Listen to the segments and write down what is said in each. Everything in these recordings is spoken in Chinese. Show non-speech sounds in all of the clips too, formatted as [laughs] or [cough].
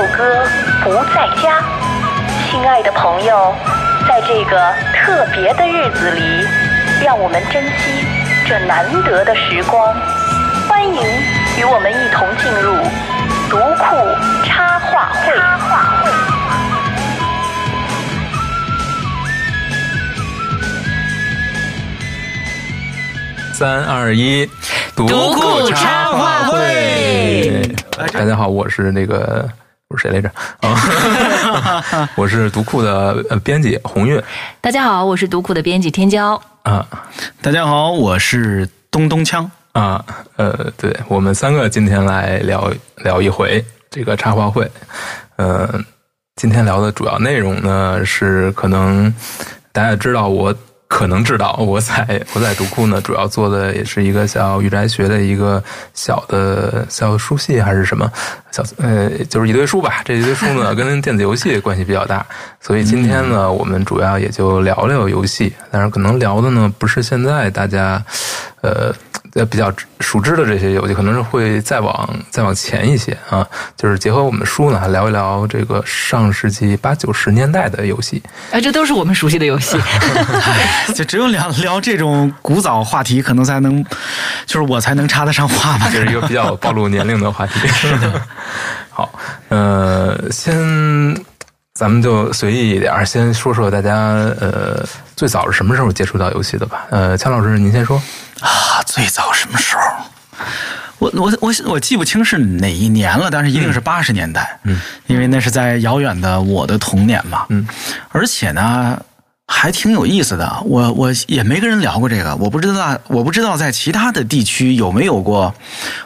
今天六哥不在家，亲爱的朋友，在这个特别的日子里，让我们珍惜这难得的时光。欢迎与我们一同进入读库插画会。插画会。三二一，独库插画会。大家好，我是那个谁来着？啊，[laughs] 我是读库的呃编辑红运。大家好，我是读库的编辑天骄。啊，大家好，我是东东锵。啊，呃，对我们三个今天来聊聊一回这个插话会。呃，今天聊的主要内容呢是可能大家知道我。可能知道我在 [laughs] 我在读库呢，主要做的也是一个叫御宅学的一个小的小书系还是什么小呃，就是一堆书吧。这一堆书呢，[laughs] 跟电子游戏关系比较大，所以今天呢，我们主要也就聊聊游戏。但是可能聊的呢，不是现在大家呃。呃，比较熟知的这些游戏，可能是会再往再往前一些啊，就是结合我们的书呢，聊一聊这个上世纪八九十年代的游戏。哎，这都是我们熟悉的游戏。[laughs] [laughs] 就只有聊聊这种古早话题，可能才能，就是我才能插得上话吧。就是一个比较暴露年龄的话题。[laughs] 是的。好，呃，先咱们就随意一点，先说说大家呃最早是什么时候接触到游戏的吧。呃，钱老师，您先说。啊，最早什么时候？我我我我记不清是哪一年了，但是一定是八十年代。嗯，因为那是在遥远的我的童年嘛。嗯，而且呢，还挺有意思的。我我也没跟人聊过这个，我不知道我不知道在其他的地区有没有过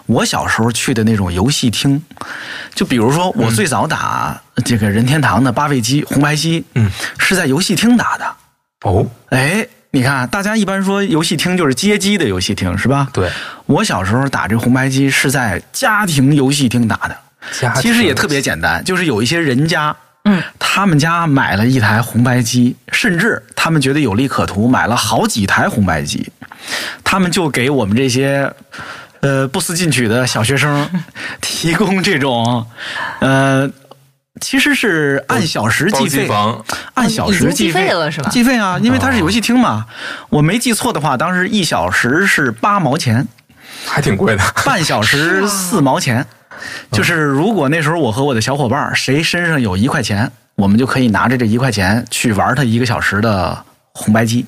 我小时候去的那种游戏厅。就比如说，我最早打这个任天堂的八位机红白机，嗯，是在游戏厅打的。哦，哎。你看，大家一般说游戏厅就是街机的游戏厅，是吧？对，我小时候打这红白机是在家庭游戏厅打的。其实也特别简单，就是有一些人家，嗯，他们家买了一台红白机，甚至他们觉得有利可图，买了好几台红白机，他们就给我们这些呃不思进取的小学生提供这种呃。其实是按小时计费，按小时计费。了是吧？计费啊，因为它是游戏厅嘛。我没记错的话，当时一小时是八毛钱，还挺贵的。半小时 [laughs] 四毛钱，就是如果那时候我和我的小伙伴谁身上有一块钱，我们就可以拿着这一块钱去玩他一个小时的红白机。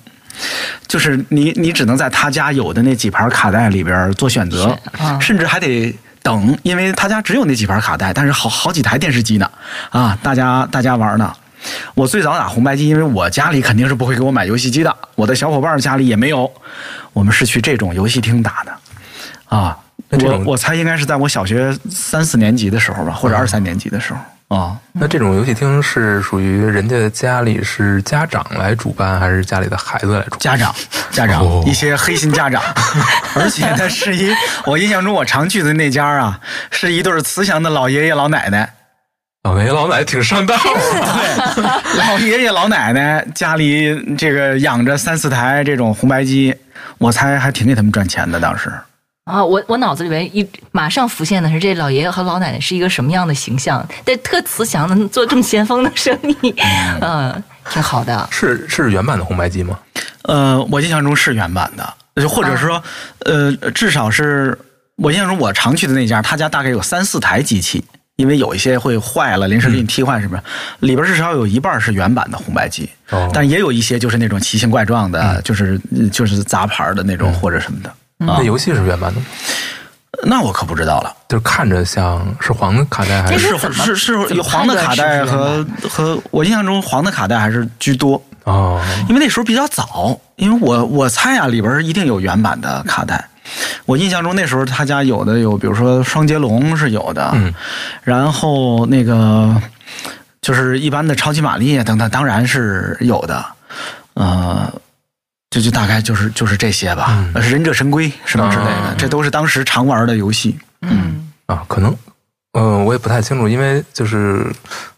就是你你只能在他家有的那几盘卡带里边做选择，甚至还得。等，因为他家只有那几盘卡带，但是好好几台电视机呢，啊，大家大家玩呢。我最早打红白机，因为我家里肯定是不会给我买游戏机的，我的小伙伴家里也没有，我们是去这种游戏厅打的，啊，我我猜应该是在我小学三四年级的时候吧，或者二三年级的时候。啊，那这种游戏厅是属于人家家里是家长来主办，还是家里的孩子来主办？家长，家长，一些黑心家长，[laughs] 而且呢，是一我印象中我常去的那家啊，是一对慈祥的老爷爷老奶奶。老爷爷老奶奶挺上道，对，老爷爷老奶奶家里这个养着三四台这种红白机，我猜还挺给他们赚钱的当时。啊，我我脑子里面一马上浮现的是这老爷爷和老奶奶是一个什么样的形象？但，特慈祥的做这么先锋的生意，[laughs] 嗯，挺好的。是是原版的红白机吗？呃，我印象中是原版的，或者说，呃，至少是我印象中我常去的那家，他家大概有三四台机器，因为有一些会坏了，临时给你替换，是不是？里边至少有一半是原版的红白机，但也有一些就是那种奇形怪状的，就是就是杂牌的那种或者什么的。那游戏是原版的吗？那我可不知道了。就是看着像是黄的卡带，还是是是有黄的卡带和和我印象中黄的卡带还是居多哦。因为那时候比较早，因为我我猜啊，里边一定有原版的卡带。我印象中那时候他家有的有，比如说双截龙是有的，嗯，然后那个就是一般的超级玛丽等等，当然是有的，呃。这就大概就是就是这些吧，忍者神龟什么之类的，这都是当时常玩的游戏。嗯。啊，可能，嗯，我也不太清楚，因为就是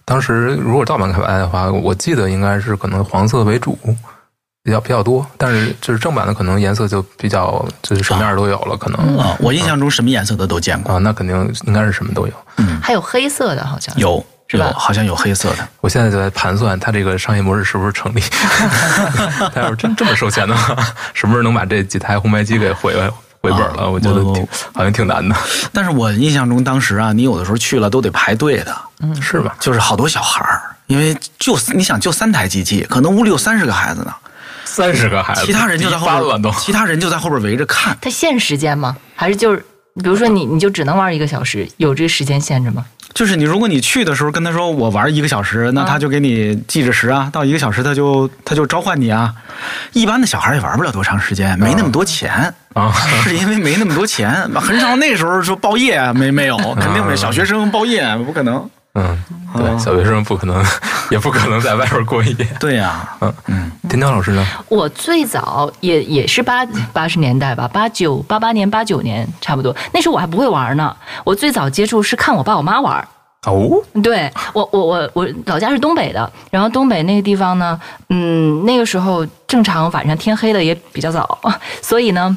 当时如果盗版开发的话，我记得应该是可能黄色为主，比较比较多，但是就是正版的可能颜色就比较就是什么样都有了，可能啊，我印象中什么颜色的都见过，啊，那肯定应该是什么都有。嗯。还有黑色的，好像。有是吧有好像有黑色的。我现在就在盘算它这个商业模式是不是成立。[laughs] 他要是真这么收钱的话，[laughs] 什么时候能把这几台红白机给回来回本了？我觉得挺好像挺难的，但是我印象中当时啊，你有的时候去了都得排队的，是吧？就是好多小孩儿，因为就你想就三台机器，可能屋里有三十个孩子呢，三十个孩子，其他人就在后边，其他人就在后边围着看。它限时间吗？还是就是比如说你你就只能玩一个小时，有这个时间限制吗？就是你，如果你去的时候跟他说我玩一个小时，那啊他就给你记着时啊，到一个小时他就他就召唤你啊。一般的小孩也玩不了多长时间，没那么多钱啊，[laughs] 是因为没那么多钱，很少那时候说包夜没没有，肯定没小学生包夜不可能。嗯，对，哦小学生不可能，[laughs] 也不可能在外边过夜。对呀、嗯嗯，田江老师呢？我最早也也是八八十年代吧，八九八八年八九年差不多，那时候我还不会玩呢。我最早接触是看我爸我妈玩。哦，对我我我我老家是东北的，然后东北那个地方呢，嗯，那个时候正常晚上天黑的也比较早，[laughs] 所以呢，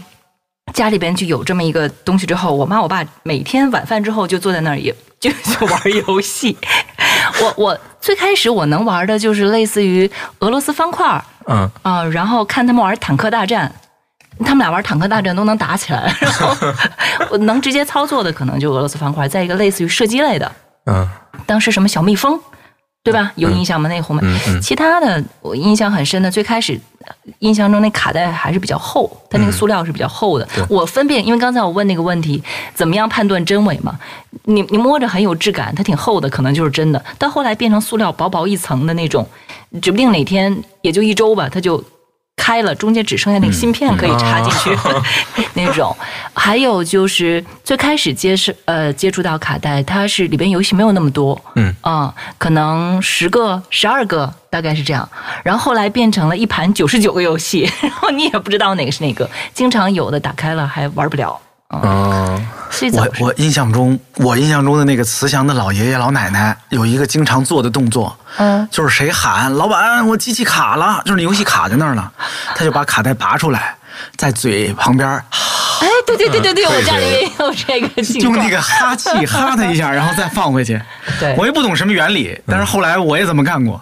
家里边就有这么一个东西之后，我妈我爸每天晚饭之后就坐在那儿也就就玩游戏。[laughs] 我我最开始我能玩的就是类似于俄罗斯方块嗯，啊、然后看他们玩坦克大战。他们俩玩坦克大战都能打起来，[laughs] 然后我能直接操作的可能就俄罗斯方块，再一个类似于射击类的，嗯当时什么小蜜蜂，对吧？有印象吗？那个红梅。其他的我印象很深的，最开始呃印象中那卡带还是比较厚，它那个塑料是比较厚的。对我分辨，因为刚才我问那个问题，怎么样判断真伪嘛？你你摸着很有质感，它挺厚的，可能就是真的。但后来变成塑料薄薄一层的那种，指不定哪天也就一周吧，它就。开了，中间只剩下那个芯片可以插进去、[laughs] 那种。还有就是最开始接是呃接触到卡带，它是里边游戏没有那么多，嗯啊、可能十个、十二个，大概是这样。然后后来变成了一盘九十九个游戏，然 [laughs] 后你也不知道哪个是哪个，经常有的打开了还玩不了。嗯，我我印象中，我印象中的那个慈祥的老爷爷老奶奶有一个经常做的动作，嗯，就是谁喊老板，我机器卡了，就是你游戏卡在那儿了，[laughs] 他就把卡带拔出来，在嘴旁边哎，对对对对对，嗯我家里也有这个情况。用那个哈气哈他一下，然后再放回去。[laughs] 对我也不懂什么原理，但是后来我也这么干过。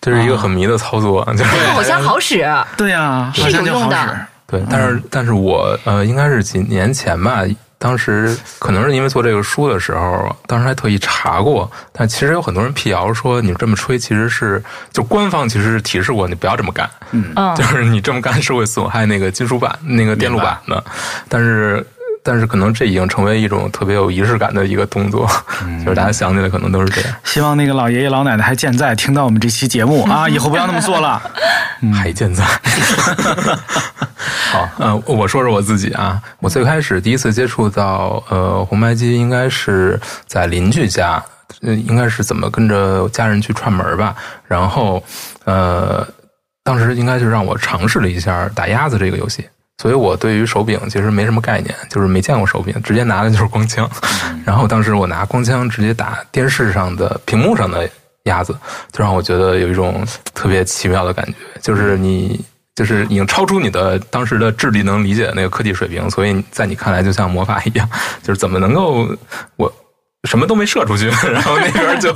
这是一个很迷的操作，就是这个好像好使，对呀、是好像就好有用的使。对，但是但是我呃，应该是几年前吧，当时可能是因为做这个书的时候，当时还特意查过，但其实有很多人辟谣说你这么吹其实是就官方其实是提示过你不要这么干，嗯。就是你这么干是会损害那个金属板、那个电路板的，但是。但是可能这已经成为一种特别有仪式感的一个动作，就是大家想起来可能都是这样。希望那个老爷爷老奶奶还健在，听到我们这期节目啊，以后不要那么做了。[laughs] 还健在。[laughs] 好，呃，我说说我自己啊，我最开始第一次接触到呃红白机，应该是在邻居家，呃，应该是怎么跟着家人去串门吧，然后呃，当时应该就让我尝试了一下打鸭子这个游戏。所以我对于手柄其实没什么概念，就是没见过手柄，直接拿的就是光枪。[laughs] 然后当时我拿光枪直接打电视上的屏幕上的鸭子，就让我觉得有一种特别奇妙的感觉，就是你就是已经超出你的当时的智力能理解的那个科技水平，所以在你看来就像魔法一样，就是怎么能够我什么都没射出去，[laughs] 然后那边就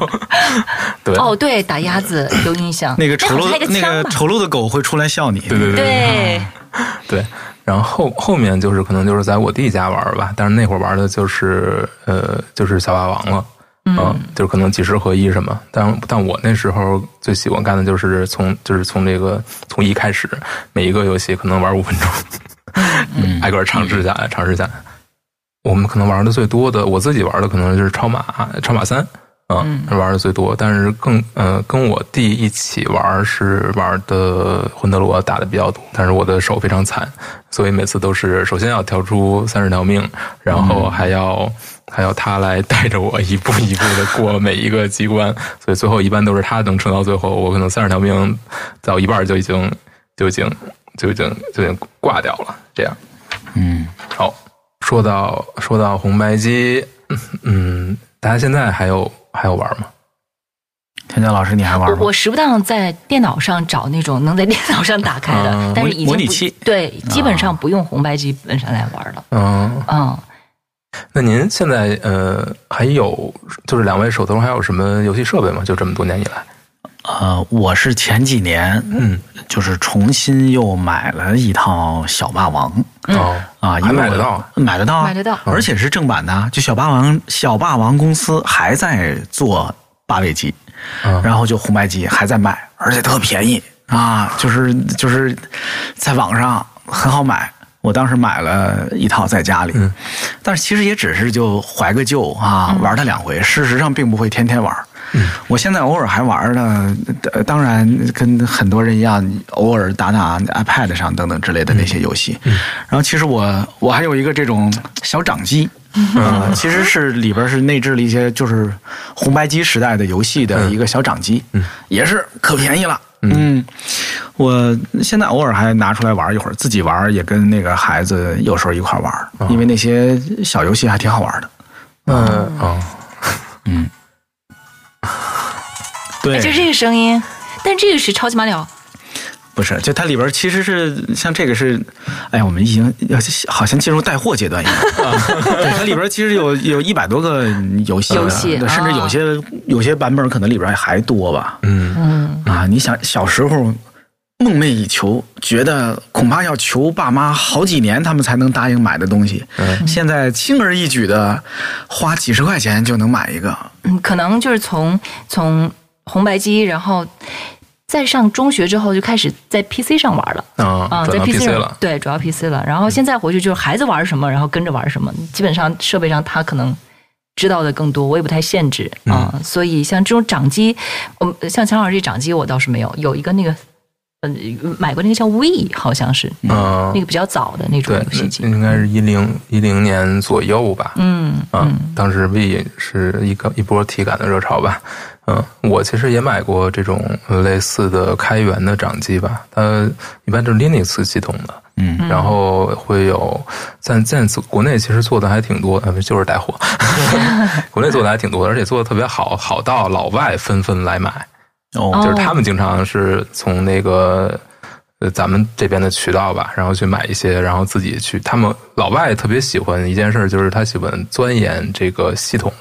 对哦，对，打鸭子有印象。那个丑陋那个丑陋的狗会出来笑你。对对对对，对，[laughs] 然后后后面就是可能就是在我弟家玩吧，但是那会儿玩的就是呃就是小霸王了。嗯，就是可能几十合一什么，但但我那时候最喜欢干的就是从就是从这个从一开始，每一个游戏可能玩五分钟，挨个尝试下来，尝试下来。我们可能玩的最多的，我自己玩的可能就是超马超马三，嗯，玩的最多。但是更呃，跟我弟一起玩是玩的魂斗罗打的比较多，但是我的手非常残，所以每次都是首先要调出三十条命，然后还要、还要他来带着我一步一步的过每一个机关，所以最后一般都是他能撑到最后，我可能三十条命到一半就已经就已经就已经就已经挂掉了，这样。嗯，好，说到说到红白机，嗯，大家现在还有还有玩吗？天江老师，你还玩吗？我我时不当在电脑上找那种能在电脑上打开的，嗯但是已经不模拟器对，基本上不用红白机本身来玩了。嗯，嗯，那您现在呃还有就是两位手头还有什么游戏设备吗？就这么多年以来，呃，我是前几年嗯，就是重新又买了一套小霸王。哦啊，因还为买得到，买得到啊，买得到。而且是正版的。就小霸王，小霸王公司还在做八位机，嗯。然后就红白机还在卖，而且特便宜啊，就是就是在网上很好买。我当时买了一套在家里，嗯。但是其实也只是就怀个旧啊，玩它两回，事实上并不会天天玩。嗯。我现在偶尔还玩呢，呃当然跟很多人一样，偶尔打打 iPad 上等等之类的那些游戏。然后其实我我还有一个这种小掌机，呃，其实是里边是内置了一些就是红白机时代的游戏的一个小掌机，也是可便宜了。嗯，我现在偶尔还拿出来玩一会儿，自己玩也跟那个孩子有时候一块玩，因为那些小游戏还挺好玩的。嗯。哦，[laughs] 对，哎就这个声音，但这个是超级马里奥，不是，就它里边其实是像这个是，哎呀，我们已经要好像进入带货阶段一样。[laughs] 对，它里边其实有有一百多个游戏，游戏对甚至有些有些版本可能里边还多吧。嗯嗯，啊，你想小时候梦寐以求，觉得恐怕要求爸妈好几年他们才能答应买的东西，嗯现在轻而易举的花几十块钱就能买一个。嗯，可能就是从从红白机，然后再上中学之后就开始在 PC 上玩了。啊，啊，在 PC 上了，对，主要 PC 了。然后现在回去就是孩子玩什么，然后跟着玩什么。基本上设备上他可能知道的更多，我也不太限制啊。所以像这种掌机，我像强老师这掌机我倒是没有，有一个那个。嗯，买过那个叫 We，好像是，嗯那个比较早的那种对游戏，机那。应该是一零一零年左右吧。嗯啊嗯，当时 V 是一个一波体感的热潮吧。嗯，我其实也买过这种类似的开源的掌机吧，它一般就是 Linux 系统的，嗯然后会有在在国内其实做的还挺多，呃，就是带货，[laughs] 国内做的还挺多，而且做的特别好，好到老外纷纷来买。哦哦就是他们经常是从那个呃咱们这边的渠道吧，然后去买一些，然后自己去。他们老外特别喜欢一件事，就是他喜欢钻研这个系统，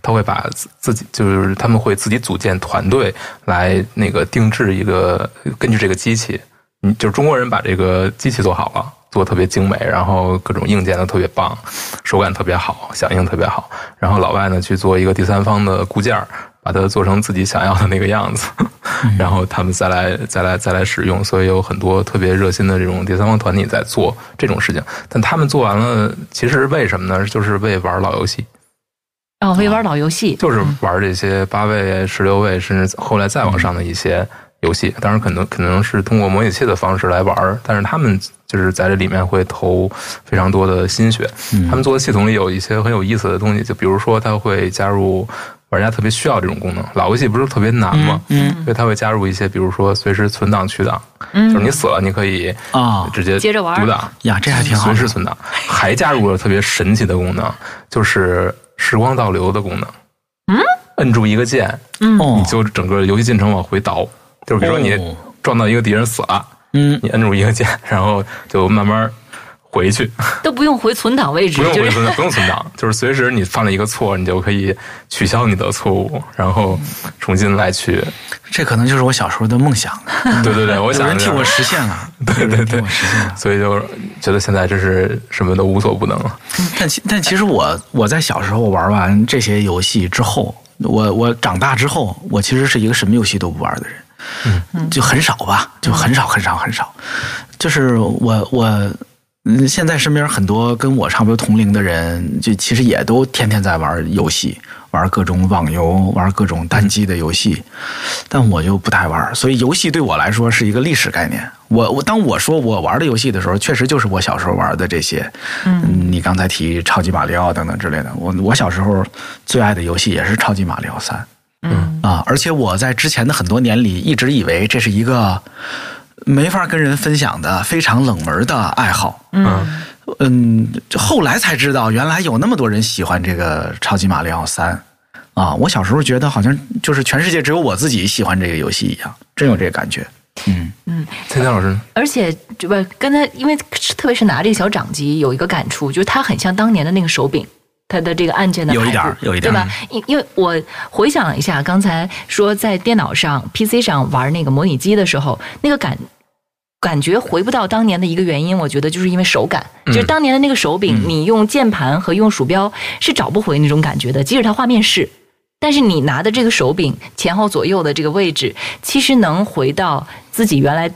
他会把自自己就是他们会自己组建团队来那个定制一个根据这个机器，嗯，就是中国人把这个机器做好了。做得特别精美，然后各种硬件都特别棒，手感特别好，响应特别好。然后老外呢去做一个第三方的固件儿，把它做成自己想要的那个样子，[laughs] 然后他们再来再来再来使用。所以有很多特别热心的这种第三方团体在做这种事情。但他们做完了，其实为什么呢？就是为玩老游戏，哦，为玩老游戏，就是玩这些八位、十六位，甚至后来再往上的一些游戏。当然，可能可能是通过模拟器的方式来玩，但是他们就是在这里面会投非常多的心血。他们做的系统里有一些很有意思的东西，就比如说，他会加入玩家特别需要这种功能。老游戏不是特别难吗？嗯所以它会加入一些，比如说随时存档取档，嗯就是你死了，你可以啊直接接着玩读档。呀，这还挺好随时。存档，还加入了特别神奇的功能，就是时光倒流的功能。嗯，摁住一个键，嗯你就整个游戏进程往回倒。就是比如说你哦撞到一个敌人死了，嗯，你摁住一个键，然后就慢慢回去，都不用回存档位置，不用回存，不用存档，就是随时你犯了一个错，你就可以取消你的错误，然后重新来去。这可能就是我小时候的梦想，[laughs] 对对对，我想着有人替我实现了，[laughs] 对对对我实现了。所以就觉得现在真是什么都无所不能了。但其但其实我我在小时候玩完这些游戏之后，我我长大之后，我其实是一个什么游戏都不玩的人，嗯，就很少吧，就很少很少很少。就是我我嗯，现在身边很多跟我差不多同龄的人，就其实也都天天在玩游戏，玩各种网游，玩各种单机的游戏，但我就不太玩，所以游戏对我来说是一个历史概念。我我当我说我玩的游戏的时候，确实就是我小时候玩的这些。嗯，你刚才提超级马里奥等等之类的，我我小时候最爱的游戏也是超级马里奥三。嗯啊，而且我在之前的很多年里一直以为这是一个没法跟人分享的非常冷门的爱好。嗯嗯，就后来才知道，原来有那么多人喜欢这个超级马里奥三。啊，我小时候觉得好像就是全世界只有我自己喜欢这个游戏一样，真有这个感觉。嗯，嗯，蔡天老师呢？而且这不刚才因为特别是拿这个小掌机有一个感触，就是它很像当年的那个手柄。它的这个按键的有一点儿有一点儿对吧？因因为我回想了一下，刚才说在电脑上、PC 上玩那个模拟机的时候，那个感感觉回不到当年的一个原因，我觉得就是因为手感，嗯就是当年的那个手柄，嗯你用键盘和用鼠标是找不回那种感觉的，即使它画面是。但是你拿的这个手柄前后左右的这个位置，其实能回到自己原来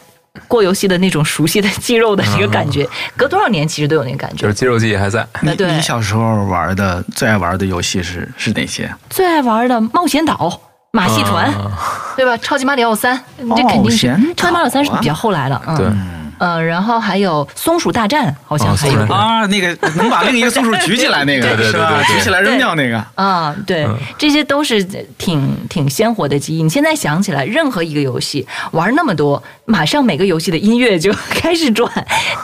过游戏的那种熟悉的肌肉的这个感觉，隔多少年其实都有那个感觉就是。肌肉记忆还在。你对你小时候玩的最爱玩的游戏是是哪些？最爱玩的冒险岛、马戏团，啊对吧？超级马里奥三，这肯定是超级马里奥三是比较后来的，嗯，对，呃，然后还有松鼠大战，好像哦还有啊，那个能把另一个松鼠举起来那个，对对对是吧举起来扔掉那个。啊，对嗯，这些都是挺挺鲜活的记忆。你现在想起来，任何一个游戏玩那么多，马上每个游戏的音乐就 [laughs] 开始转，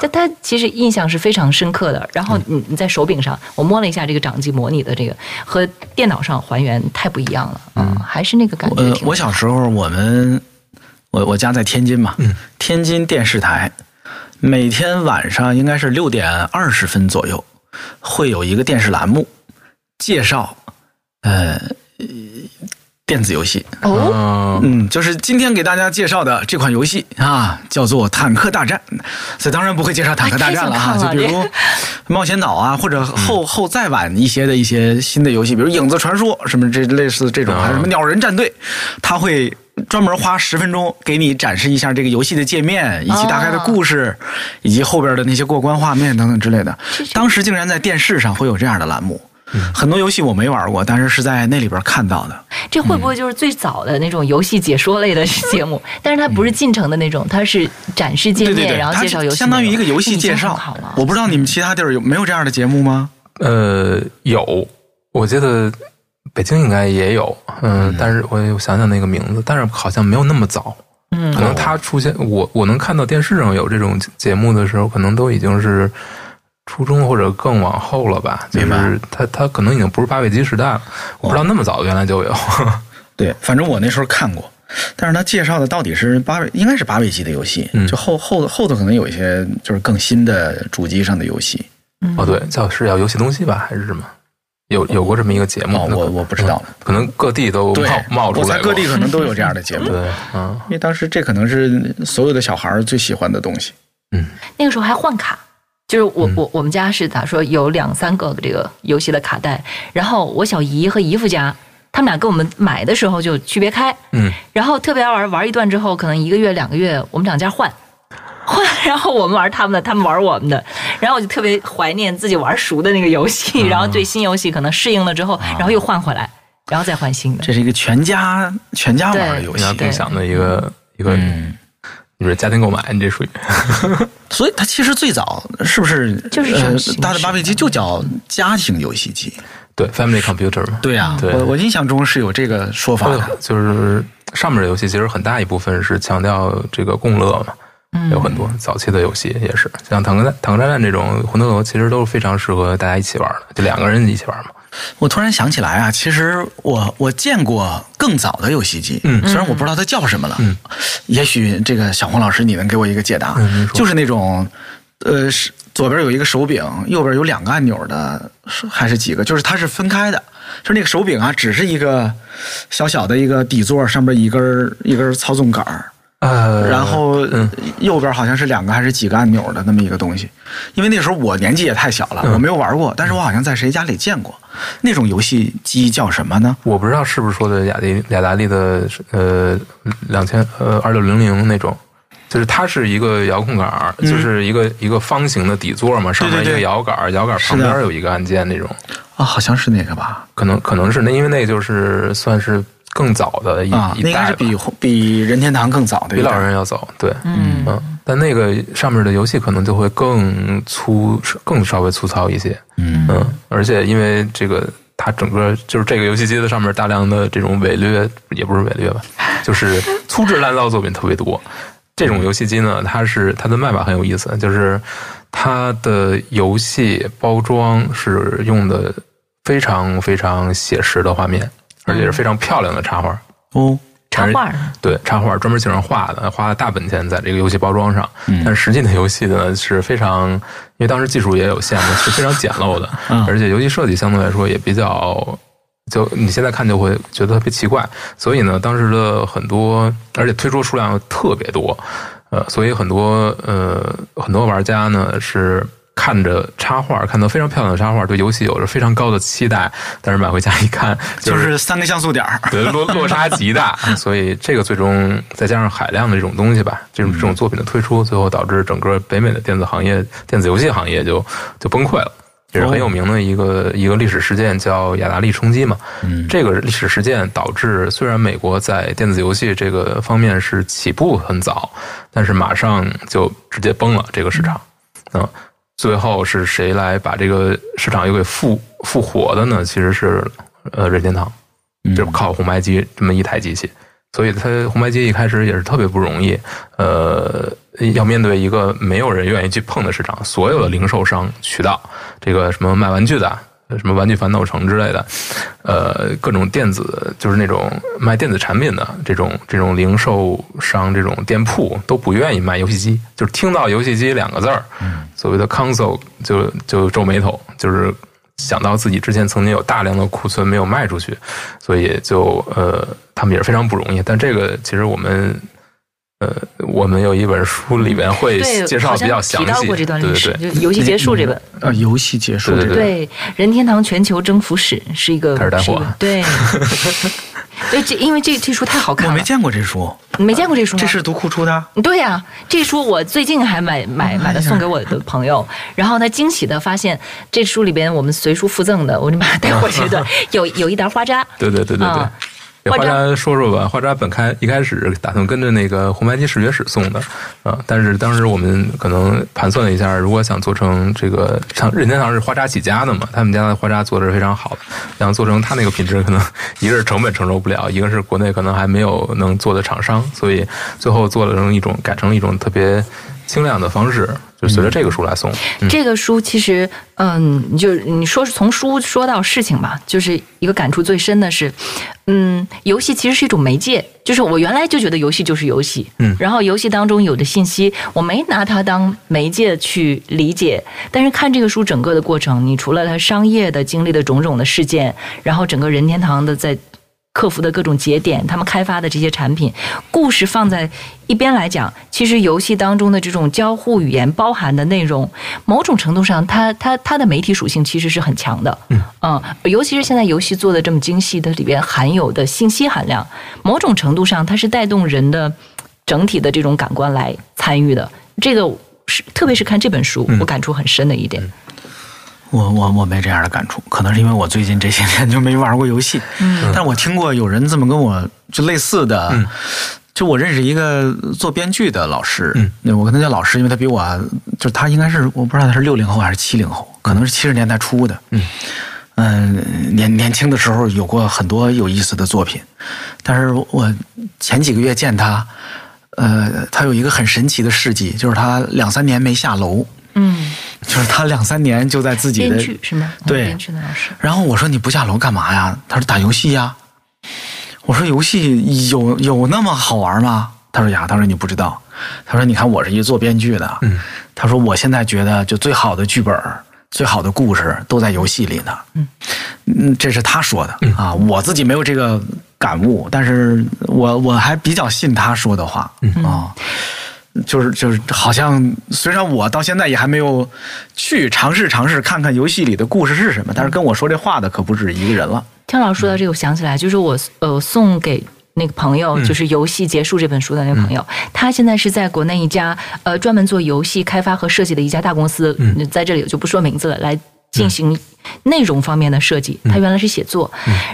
它它其实印象是非常深刻的。然后你你在手柄上，我摸了一下这个掌机模拟的这个，和电脑上还原太不一样了，嗯，还是那个感觉呃。，我小时候我们我我家在天津嘛，嗯天津电视台每天晚上应该是六点二十分左右会有一个电视栏目介绍呃电子游戏。哦，嗯嗯，就是今天给大家介绍的这款游戏啊，叫做《坦克大战》。所以当然不会介绍坦克大战了哈，就比如冒险岛啊，或者后后再晚一些的一些新的游戏，比如《影子传说》什么这类似这种，啊还有什么鸟人战队，他会。专门花十分钟给你展示一下这个游戏的界面，以及大概的故事，以及后边的那些过关画面等等之类的。当时竟然在电视上会有这样的栏目，很多游戏我没玩过，但是是在那里边看到的。这会不会就是最早的那种游戏解说类的节目？但是它不是进程的那种，它是展示界面，对对对，然后介绍游戏，相当于一个游戏介绍。我不知道你们其他地儿有没有这样的节目吗？呃，有，我记得北京应该也有，嗯，但是我我想想那个名字，但是好像没有那么早。嗯可能它出现，我我能看到电视上有这种节目的时候，可能都已经是初中或者更往后了吧。就明白是它它可能已经不是八位机时代了，我不知道那么早原来就有。[laughs] 对，反正我那时候看过，但是他介绍的到底是八位，应该是八位机的游戏，嗯就后后后头可能有一些就是更新的主机上的游戏。哦，对，叫是叫游戏东西吧，还是什么？有有过这么一个节目，哦我我不知道了可能各地都冒冒出来。我猜各地可能都有这样的节目，对，嗯因为当时这可能是所有的小孩最喜欢的东西。嗯那个时候还换卡，就是我嗯我我们家是咋说有两三个这个游戏的卡带，然后我小姨和姨夫家。他们俩跟我们买的时候就区别开，嗯，然后特别爱玩，玩一段之后，可能一个月两个月，我们两家换，换，[laughs] 然后我们玩他们的，他们玩我们的，然后我就特别怀念自己玩熟的那个游戏，然后对新游戏可能适应了之后，然后又换回来，然后再换新的。这是一个全家全家玩的游戏，共享的一个一个，嗯，你是家庭购买，你这属于。[laughs] 所以它其实最早是不是就是大的八位机就叫家庭游戏机？对 family computer 嘛。对呀、对。我我印象中是有这个说法的。就是上面的游戏其实很大一部分是强调这个共乐嘛，嗯有很多早期的游戏也是，像坦克坦克大战这种魂斗罗，其实都是非常适合大家一起玩的，就两个人一起玩嘛。我突然想起来啊，其实我我见过更早的游戏机，嗯。虽然我不知道它叫什么了，嗯，也许这个小黄老师你能给我一个解答，嗯您说。就是那种，呃，是左边有一个手柄，右边有两个按钮的，是还是几个？就是它是分开的，就是那个手柄啊，只是一个小小的一个底座，上边一根一根操纵杆儿，呃，然后嗯右边好像是两个还是几个按钮的那么一个东西。因为那时候我年纪也太小了，嗯我没有玩过，但是我好像在谁家里见过。那种游戏机叫什么呢？我不知道是不是说的雅迪雅达利的呃两千呃二六零零那种。就是它是一个遥控杆就是一个一个方形的底座嘛，上面一个对对摇杆，摇杆旁边有一个按键那种，啊，好像是那个吧？可能可能是那，因为那就是算是更早的一、啊，一那应该是代吧比比任天堂更早比老人要早，对，嗯。嗯，但那个上面的游戏可能就会更粗，更稍微粗糙一些，嗯。嗯，而且因为这个它整个就是这个游戏机的上面大量的这种伪劣，也不是伪劣吧，[laughs] 就是粗制滥造作品特别多。这种游戏机呢，它是它的卖法很有意思，就是它的游戏包装是用的非常非常写实的画面，而且是非常漂亮的插画。哦，插画儿对，插画专门请人画的，花了大本钱在这个游戏包装上。嗯但是实际的游戏呢是非常，因为当时技术也有限嘛，是非常简陋的，嗯而且游戏设计相对来说也比较。就你现在看就会觉得特别奇怪，所以呢，当时的很多，而且推出数量特别多，呃，所以很多呃很多玩家呢是看着插画，看到非常漂亮的插画，对游戏有着非常高的期待，但是买回家一看，就是三个像素点儿。对，落落差极大，[laughs] 所以这个最终再加上海量的这种东西吧，这种这种作品的推出，最后导致整个北美的电子行业、电子游戏行业就就崩溃了。也是很有名的一个一个历史事件，叫雅达利冲击嘛。嗯这个历史事件导致，虽然美国在电子游戏这个方面是起步很早，但是马上就直接崩了这个市场。嗯，最后是谁来把这个市场又给复复活的呢？其实是呃任天堂。嗯就是靠红白机这么一台机器，所以它红白机一开始也是特别不容易，呃，要面对一个没有人愿意去碰的市场，所有的零售商渠道，这个什么卖玩具的。什么玩具反斗城之类的，呃，各种电子就是那种卖电子产品的这种这种零售商、这种店铺都不愿意卖游戏机，就是听到游戏机两个字儿，所谓的 console 就就皱眉头，就是想到自己之前曾经有大量的库存没有卖出去，所以就呃，他们也是非常不容易。但这个其实我们呃，我们有一本书里面会，介绍比较详细，提到过这段历史，对对对。就游戏结束这本。呃，游戏结束对这个，对，任天堂全球征服史是一个是一个对，对，[laughs] 这因为这这书太好看了，我没见过这书，你没见过这书吗？这是读库出的。对呀、这书我最近还买买买了送给我的朋友，然后他惊喜的发现这书里边我们随书附赠的，我就把它带回去的，[laughs] 有有一沓花渣，对对对对对啊。给花花渣渣说说吧，花渣本开一开始打算跟着那个红白机视觉史送的啊，但是当时我们可能盘算了一下，如果想做成这个，像任天堂是花渣起家的嘛，他们家的花渣做的是非常好的，想做成他那个品质，可能一个是成本承受不了，一个是国内可能还没有能做的厂商，所以最后做了成一种改成了一种特别轻量的方式，就随着这个书来送。嗯。这个书其实，嗯，就是你说是从书说到事情吧，就是一个感触最深的是，嗯，游戏其实是一种媒介，就是我原来就觉得游戏就是游戏，嗯。然后游戏当中有的信息我没拿它当媒介去理解，但是看这个书整个的过程，你除了它商业的经历的种种的事件，然后整个任天堂的在克服的各种节点，他们开发的这些产品，故事放在一边来讲，其实游戏当中的这种交互语言包含的内容，某种程度上它，它它的媒体属性其实是很强的。嗯尤其是现在游戏做的这么精细，它里边含有的信息含量，某种程度上它是带动人的整体的这种感官来参与的。这个是特别是看这本书，我感触很深的一点。我我我没这样的感触，可能是因为我最近这些年就没玩过游戏。嗯，但我听过有人这么跟我就类似的。嗯就我认识一个做编剧的老师，嗯我跟他叫老师，因为他比我，就是他应该是我不知道他是六零后还是七零后，可能是七十年代初的。嗯嗯，年年轻的时候有过很多有意思的作品，但是我前几个月见他，呃，他有一个很神奇的事迹，就是他两三年没下楼，嗯，就是他两三年就在自己的编剧是吗？对编剧的老师。然后我说你不下楼干嘛呀？他说打游戏呀。我说游戏有有那么好玩吗？他说呀，他说你不知道。他说你看我是一做编剧的，嗯他说我现在觉得就最好的剧本、最好的故事都在游戏里呢。嗯，这是他说的啊，我自己没有这个感悟，但是我我还比较信他说的话啊。就是就是，好像虽然我到现在也还没有去尝试尝试看看游戏里的故事是什么，但是跟我说这话的可不止一个人了。听老师说到这个，我想起来，就是我呃送给那个朋友，嗯就是《游戏结束》这本书的那个朋友，他现在是在国内一家呃专门做游戏开发和设计的一家大公司，嗯在这里我就不说名字了，来进行内容方面的设计。他原来是写作，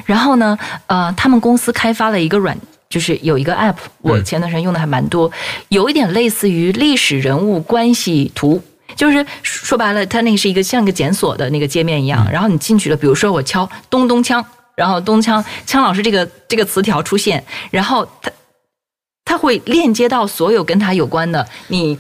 然后呢，呃，他们公司开发了一个软。就是有一个 app，我前段时间用的还蛮多，有一点类似于历史人物关系图，就是说白了，它那个是一个像一个检索的那个界面一样，然后你进去了，比如说我敲咚咚锵，然后咚锵锵老师这个这个词条出现，然后它它会链接到所有跟他有关的你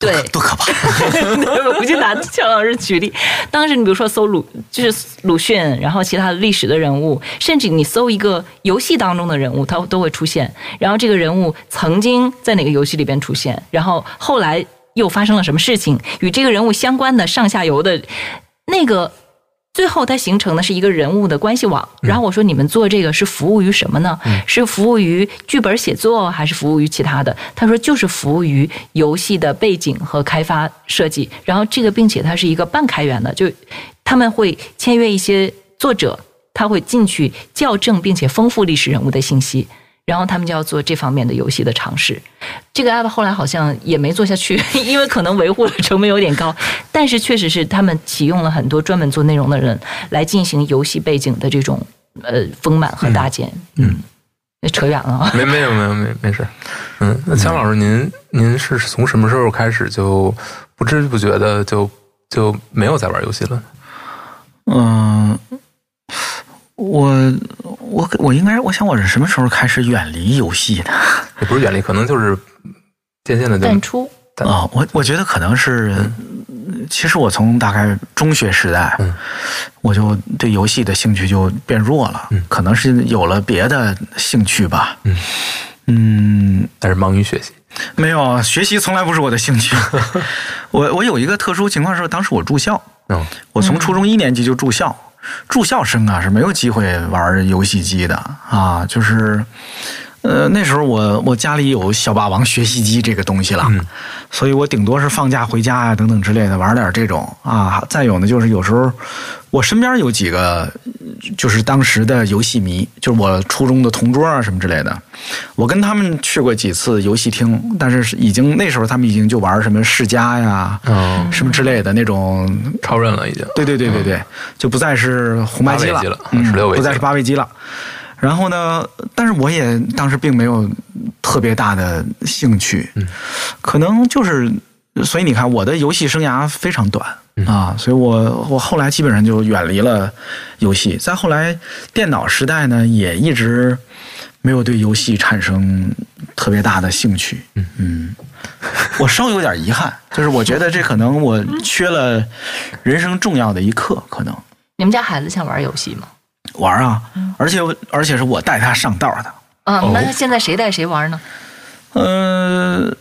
对，多可怕！[laughs] 我就拿乔老师举例，当时你比如说搜鲁，就是鲁迅，然后其他的历史的人物，甚至你搜一个游戏当中的人物，他都会出现。然后这个人物曾经在哪个游戏里边出现，然后后来又发生了什么事情，与这个人物相关的上下游的那个。最后，它形成的是一个人物的关系网。然后我说：“你们做这个是服务于什么呢？是服务于剧本写作，还是服务于其他的？”他说：“就是服务于游戏的背景和开发设计。然后这个，并且它是一个半开源的，就他们会签约一些作者，他会进去校正并且丰富历史人物的信息。”然后他们就要做这方面的游戏的尝试，这个 app 后来好像也没做下去，[laughs] 因为可能维护的成本有点高。但是确实是他们启用了很多专门做内容的人来进行游戏背景的这种呃丰满和搭建。嗯，扯远了啊。没没有没有没没事。嗯，那姜老师，您您是从什么时候开始就不知不觉的就就没有在玩游戏了？嗯。我我我应该我想我是什么时候开始远离游戏的？[laughs] 也不是远离，可能就是渐渐的淡出啊。我我觉得可能是，其实我从大概中学时代，我就对游戏的兴趣就变弱了。嗯可能是有了别的兴趣吧。嗯嗯，但是忙于学习，没有学习从来不是我的兴趣。[laughs] 我我有一个特殊情况是，当时我住校，我从初中一年级就住校。住校生啊是没有机会玩游戏机的啊，就是，呃，那时候我我家里有小霸王学习机这个东西了，所以我顶多是放假回家啊等等之类的玩点这种啊。再有呢，就是有时候我身边有几个。就是当时的游戏迷，就是我初中的同桌啊什么之类的，我跟他们去过几次游戏厅，但是已经那时候他们已经就玩什么世嘉呀，什么之类的那种超任了已经。对对对对对，就不再是红白机了，十六位不再是八位机了。然后呢，但是我也当时并没有特别大的兴趣，可能就是，所以你看我的游戏生涯非常短。啊，所以我我后来基本上就远离了游戏。再后来，电脑时代呢，也一直没有对游戏产生特别大的兴趣。嗯嗯，我稍有点遗憾，就是我觉得这可能我缺了人生重要的一课。可能你们家孩子想玩游戏吗？玩啊，而且而且是我带他上道的。啊，那现在谁带谁玩呢？嗯。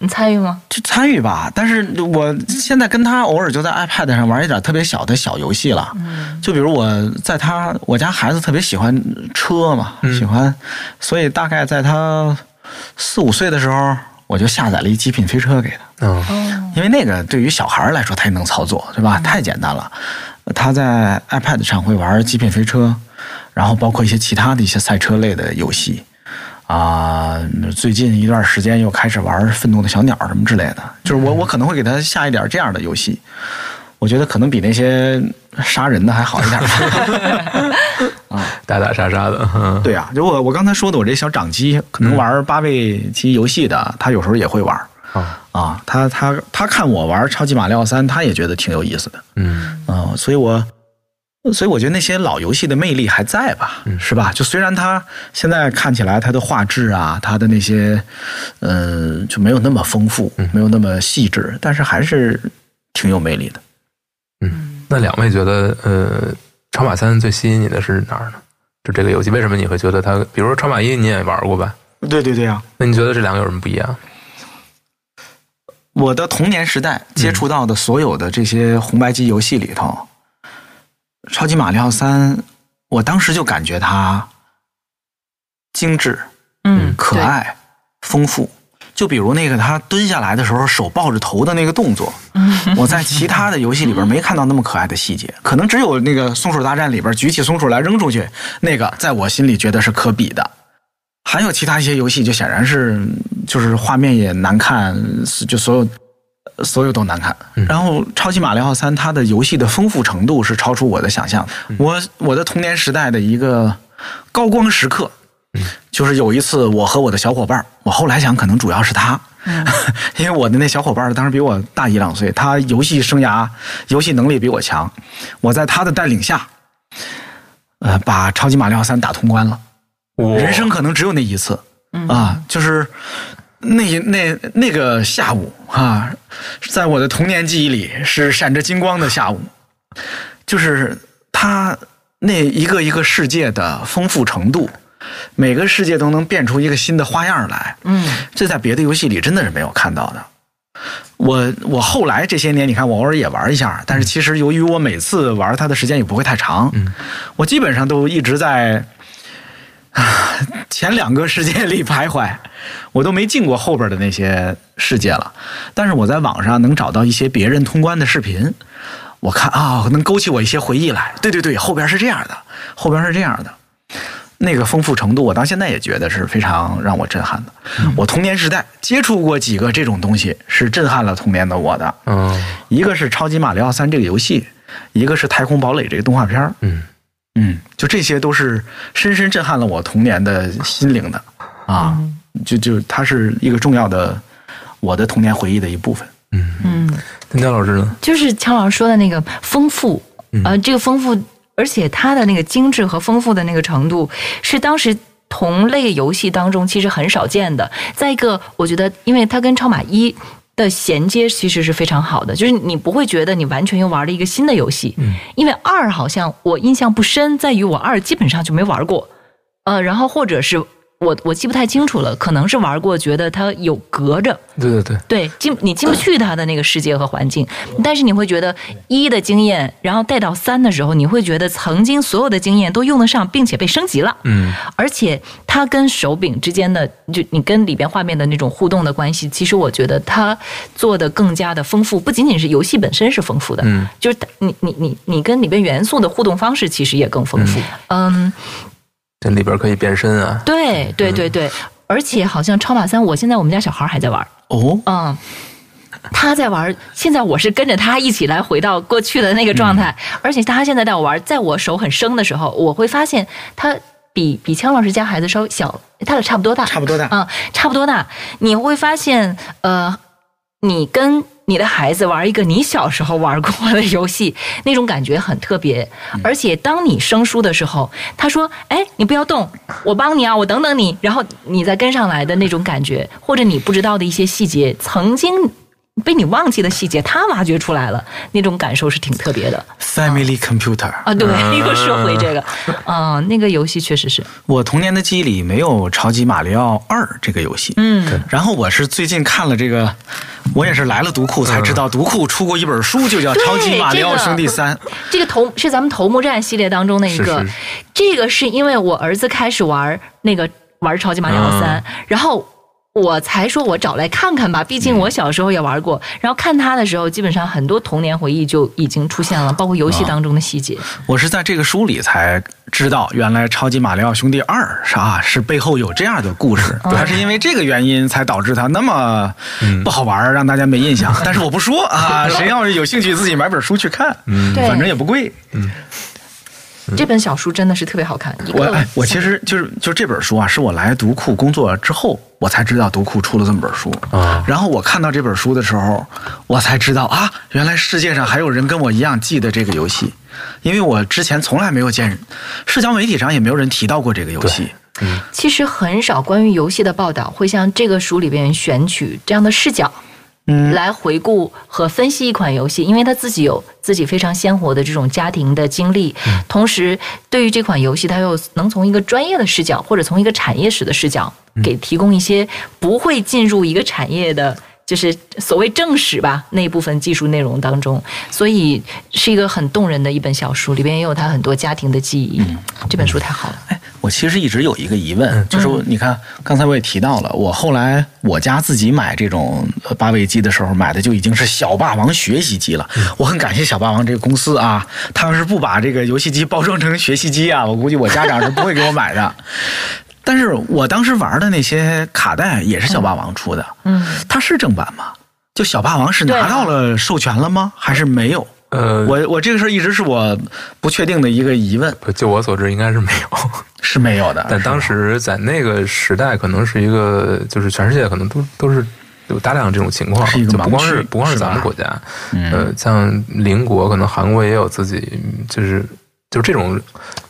你参与吗？就参与吧，但是我现在跟他偶尔就在 iPad 上玩一点特别小的小游戏了。嗯，就比如我在他我家孩子特别喜欢车嘛，喜欢，所以大概在他四五岁的时候，我就下载了一极品飞车给他。嗯，因为那个对于小孩来说太能操作，对吧？太简单了。他在 iPad 上会玩极品飞车，然后包括一些其他的一些赛车类的游戏。啊，最近一段时间又开始玩愤怒的小鸟什么之类的，就是我我可能会给他下一点这样的游戏，我觉得可能比那些杀人的还好一点。[laughs] 啊，打打杀杀的，对啊，就我我刚才说的，我这小掌机可能玩八位机游戏的，他有时候也会玩。啊啊，他他他看我玩超级马里奥三，他也觉得挺有意思的，嗯。啊，所以我。所以我觉得那些老游戏的魅力还在吧，是吧？就虽然它现在看起来它的画质啊，它的那些，嗯，就没有那么丰富，没有那么细致，但是还是挺有魅力的。嗯，那两位觉得，呃，超马三最吸引你的是哪儿呢？就这个游戏，为什么你会觉得它？比如说超马一你也玩过吧？对对对啊。那你觉得这两个有什么不一样？我的童年时代接触到的所有的这些红白机游戏里头。超级马里奥三，我当时就感觉它精致，嗯，可爱，丰富。就比如那个他蹲下来的时候手抱着头的那个动作，我在其他的游戏里边没看到那么可爱的细节，可能只有那个松鼠大战里边举起松鼠来扔出去那个，在我心里觉得是可比的。还有其他一些游戏，就显然是就是画面也难看，就所有。所有都难看，然后《超级马里奥三》它的游戏的丰富程度是超出我的想象。我我的童年时代的一个高光时刻，就是有一次我和我的小伙伴，我后来想可能主要是他，[laughs] 因为我的那小伙伴当时比我大一两岁，他游戏生涯、游戏能力比我强，我在他的带领下，呃，把《超级马里奥三》打通关了。人生可能只有那一次。啊，就是。那那那个下午啊，在我的童年记忆里是闪着金光的下午，就是它那一个一个世界的丰富程度，每个世界都能变出一个新的花样来。嗯，这在别的游戏里真的是没有看到的。我我后来这些年，你看我偶尔也玩一下，但是其实由于我每次玩它的时间也不会太长，嗯我基本上都一直在啊 [laughs] 前两个世界里徘徊，我都没进过后边的那些世界了。但是我在网上能找到一些别人通关的视频，我看啊、能勾起我一些回忆来。对对对，后边是这样的，后边是这样的。那个丰富程度，我到现在也觉得是非常让我震撼的。我童年时代接触过几个这种东西，是震撼了童年的我的。嗯一个是《超级马里奥三》这个游戏，一个是《太空堡垒》这个动画片儿嗯嗯，就这些都是深深震撼了我童年的心灵的啊，就就它是一个重要的我的童年回忆的一部分。嗯，嗯，丁娇老师呢？就是强老师说的那个丰富，嗯呃，这个丰富，而且它的那个精致和丰富的那个程度，是当时同类游戏当中其实很少见的。再一个，我觉得，因为它跟超马一。的衔接其实是非常好的，就是你不会觉得你完全又玩了一个新的游戏，嗯。因为二好像我印象不深，在于我二基本上就没玩过，呃，然后或者是我我记不太清楚了，可能是玩过，觉得它有隔着，对对对，对，进你进不去它的那个世界和环境，但是你会觉得一的经验，然后带到三的时候，你会觉得曾经所有的经验都用得上，并且被升级了。嗯而且它跟手柄之间的，就你跟里边画面的那种互动的关系，其实我觉得它做的更加的丰富，不仅仅是游戏本身是丰富的，嗯就是你你你你跟里边元素的互动方式其实也更丰富。嗯这里边可以变身啊。对对对对，而且好像超马三，我现在我们家小孩还在玩。哦，嗯，他在玩，现在我是跟着他一起来回到过去的那个状态，而且他现在带我玩，在我手很生的时候，我会发现他比比枪老师家孩子稍微小，他俩差不多大，差不多大。嗯、差不多大。你会发现，呃，你跟你的孩子玩一个你小时候玩过的游戏，那种感觉很特别。而且当你生疏的时候，他说：“哎，你不要动，我帮你啊，我等等你。”然后你再跟上来的那种感觉，或者你不知道的一些细节，曾经。被你忘记的细节，他挖掘出来了，那种感受是挺特别的 Family Computer，啊！对，嗯又说回这个，[laughs] 啊、那个游戏确实是，我童年的记忆里没有《超级马里奥二》这个游戏。嗯，然后我是最近看了这个，我也是来了读库才知道，读库出过一本书，就叫《超级马里奥兄弟三》。这个头是咱们头目战系列当中的一个，是是这个是因为我儿子开始玩那个玩超级马里奥三、然后。我才说，我找来看看吧，毕竟我小时候也玩过。然后看他的时候，基本上很多童年回忆就已经出现了，包括游戏当中的细节。我是在这个书里才知道，原来《超级马里奥兄弟二》是啊，是背后有这样的故事。它是因为这个原因才导致它那么不好玩，让大家没印象。[laughs] 但是我不说啊，[laughs] 谁要是有兴趣，自己买本书去看，嗯反正也不贵。这本小书真的是特别好看，我哎，我其实就是就这本书啊，是我来读库工作之后，我才知道读库出了这么本书啊。然后我看到这本书的时候，我才知道啊，原来世界上还有人跟我一样记得这个游戏，因为我之前从来没有见，社交媒体上也没有人提到过这个游戏。其实很少关于游戏的报道会像这个书里边选取这样的视角，嗯来回顾和分析一款游戏，因为他自己有自己非常鲜活的这种家庭的经历，同时对于这款游戏，他又能从一个专业的视角或者从一个产业史的视角，给提供一些不会进入一个产业的。就是所谓正史吧那一部分技术内容当中，所以是一个很动人的一本小书，里边也有他很多家庭的记忆。这本书太好了。哎，我其实一直有一个疑问，就是你看刚才我也提到了，我后来我家自己买这种呃八位机的时候，买的就已经是小霸王学习机了。我很感谢小霸王这个公司啊，他要是不把这个游戏机包装成学习机啊，我估计我家长是不会给我买的。但是我当时玩的那些卡带也是小霸王出的，嗯，它是正版吗？就小霸王是拿到了授权了吗？还是没有？呃，我我这个事儿一直是我不确定的一个疑问，就我所知应该是没有，[laughs] 是没有的。但当时在那个时代，可能是一个，就是全世界可能都都是有大量这种情况，就不光是不光是咱们国家，嗯呃，像邻国可能韩国也有自己，就是就是这种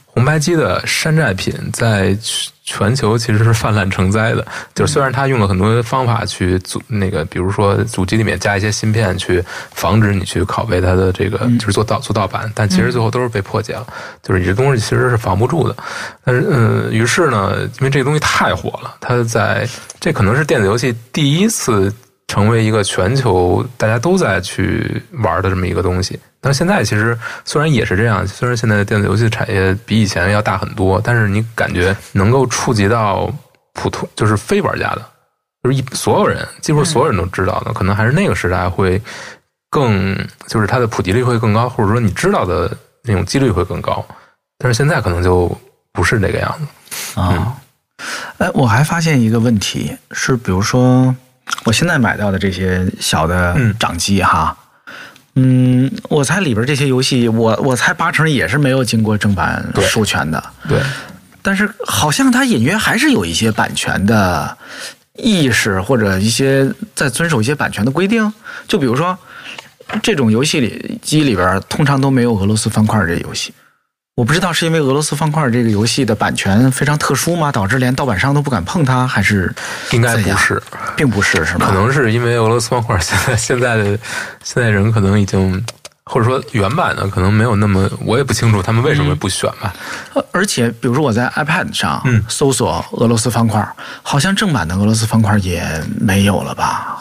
红白机的山寨品，在全球其实是泛滥成灾的。就是虽然他用了很多方法去阻那个，比如说主机里面加一些芯片，去防止你去拷贝它的这个，就是做盗做盗版，但其实最后都是被破解了。就是你这东西其实是防不住的。但是，嗯，于是呢，因为这个东西太火了，它在这可能是电子游戏第一次。成为一个全球大家都在去玩的这么一个东西，但是现在其实虽然也是这样，虽然现在的电子游戏产业比以前要大很多，但是你感觉能够触及到普通就是非玩家的，就是一所有人几乎所有人都知道的，可能还是那个时代会更就是它的普及率会更高，或者说你知道的那种几率会更高，但是现在可能就不是这个样子啊。哎，我还发现一个问题是，比如说。我现在买到的这些小的掌机哈，嗯，我猜里边这些游戏，我我猜八成也是没有经过正版授权的。对，但是好像它隐约还是有一些版权的意识，或者一些在遵守一些版权的规定。就比如说，这种游戏里机里边通常都没有俄罗斯方块这游戏。我不知道是因为俄罗斯方块这个游戏的版权非常特殊吗？导致连盗版商都不敢碰它，还是应该不是，并不是，是吗？可能是因为俄罗斯方块现在现在的现在人可能已经。或者说原版的可能没有那么，我也不清楚他们为什么不选吧。而且，比如说我在 iPad 上搜索俄罗斯方块，好像正版的俄罗斯方块也没有了吧？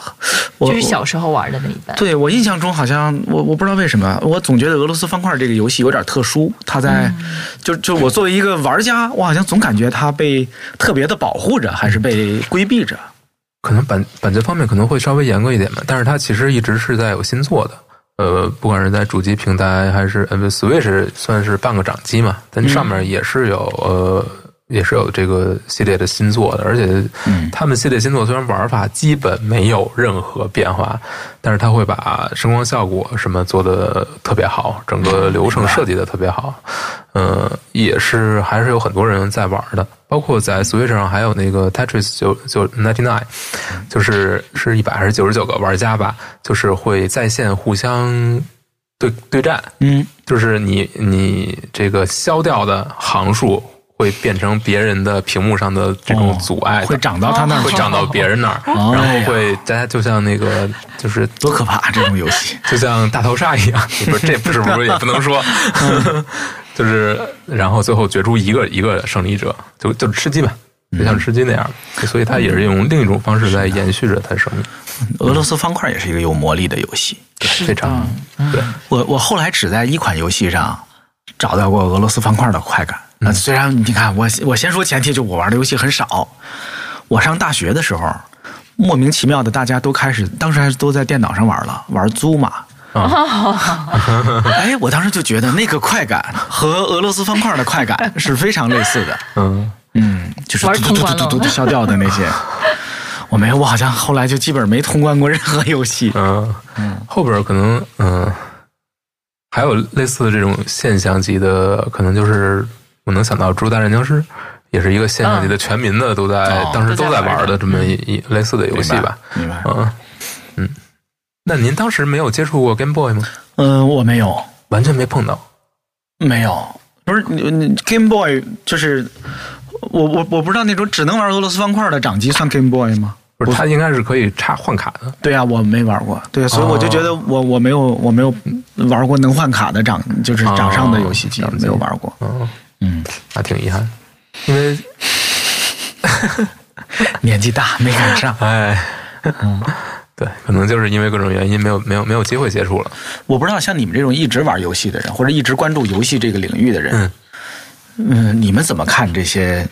就是小时候玩的那一版。对我印象中好像我我不知道为什么，我总觉得俄罗斯方块这个游戏有点特殊。它在就就我作为一个玩家，我好像总感觉它被特别的保护着，还是被规避着。可能版版权方面可能会稍微严格一点吧，但是它其实一直是在有新作的。呃，不管是在主机平台还是呃，Switch 算是半个掌机嘛，但上面也是有呃，也是有这个系列的新作的，而且他们系列新作虽然玩法基本没有任何变化，但是他会把声光效果什么做的特别好，整个流程设计的特别好，呃，也是还是有很多人在玩的。包括在 Switch 上还有那个 Tetris 九九 ninety nine，就是是一百还是九十九个玩家吧，就是会在线互相对对战，嗯，就是你你这个消掉的行数会变成别人的屏幕上的这种阻碍，会长到他那儿，会长到别人那儿，然后会大家就像那个就是多可怕这种游戏，就像大逃杀一样，不是这不是不是也不能说。[laughs] 就是，然后最后决出一个一个胜利者，就就吃鸡嘛，就像吃鸡那样，所以它也是用另一种方式在延续着它的生命。俄罗斯方块也是一个有魔力的游戏，非常。对我我后来只在一款游戏上找到过俄罗斯方块的快感。那虽然你看，我我先说前提，就我玩的游戏很少。我上大学的时候，莫名其妙的大家都开始，当时还是都在电脑上玩了，玩租嘛。啊！[laughs] 哎，我当时就觉得那个快感和俄罗斯方块的快感是非常类似的。[laughs] 嗯嗯，就是嘟嘟嘟嘟嘟消掉的那些。[laughs] 我没有，我好像后来就基本没通关过任何游戏。嗯嗯，后边可能嗯还有类似的这种现象级的，可能就是我能想到《植物大战僵尸》，也是一个现象级的，全民的都在当时都在玩的这么一一类似的游戏吧。明白。嗯嗯。那您当时没有接触过 Game Boy 吗？嗯，我没有，完全没碰到。没有，不是你 Game Boy 就是我我我不知道那种只能玩俄罗斯方块的掌机算 Game Boy 吗？不是，它应该是可以插换卡的。对呀，我没玩过，对，所以我就觉得我我没有我没有玩过能换卡的掌，就是掌上的游戏机没有玩过。嗯嗯，那挺遗憾，因为 [laughs] 年纪大没赶上。[laughs] 哎，嗯。对，可能就是因为各种原因，没有没有没有机会接触了。我不知道像你们这种一直玩游戏的人，或者一直关注游戏这个领域的人，嗯，你们怎么看这些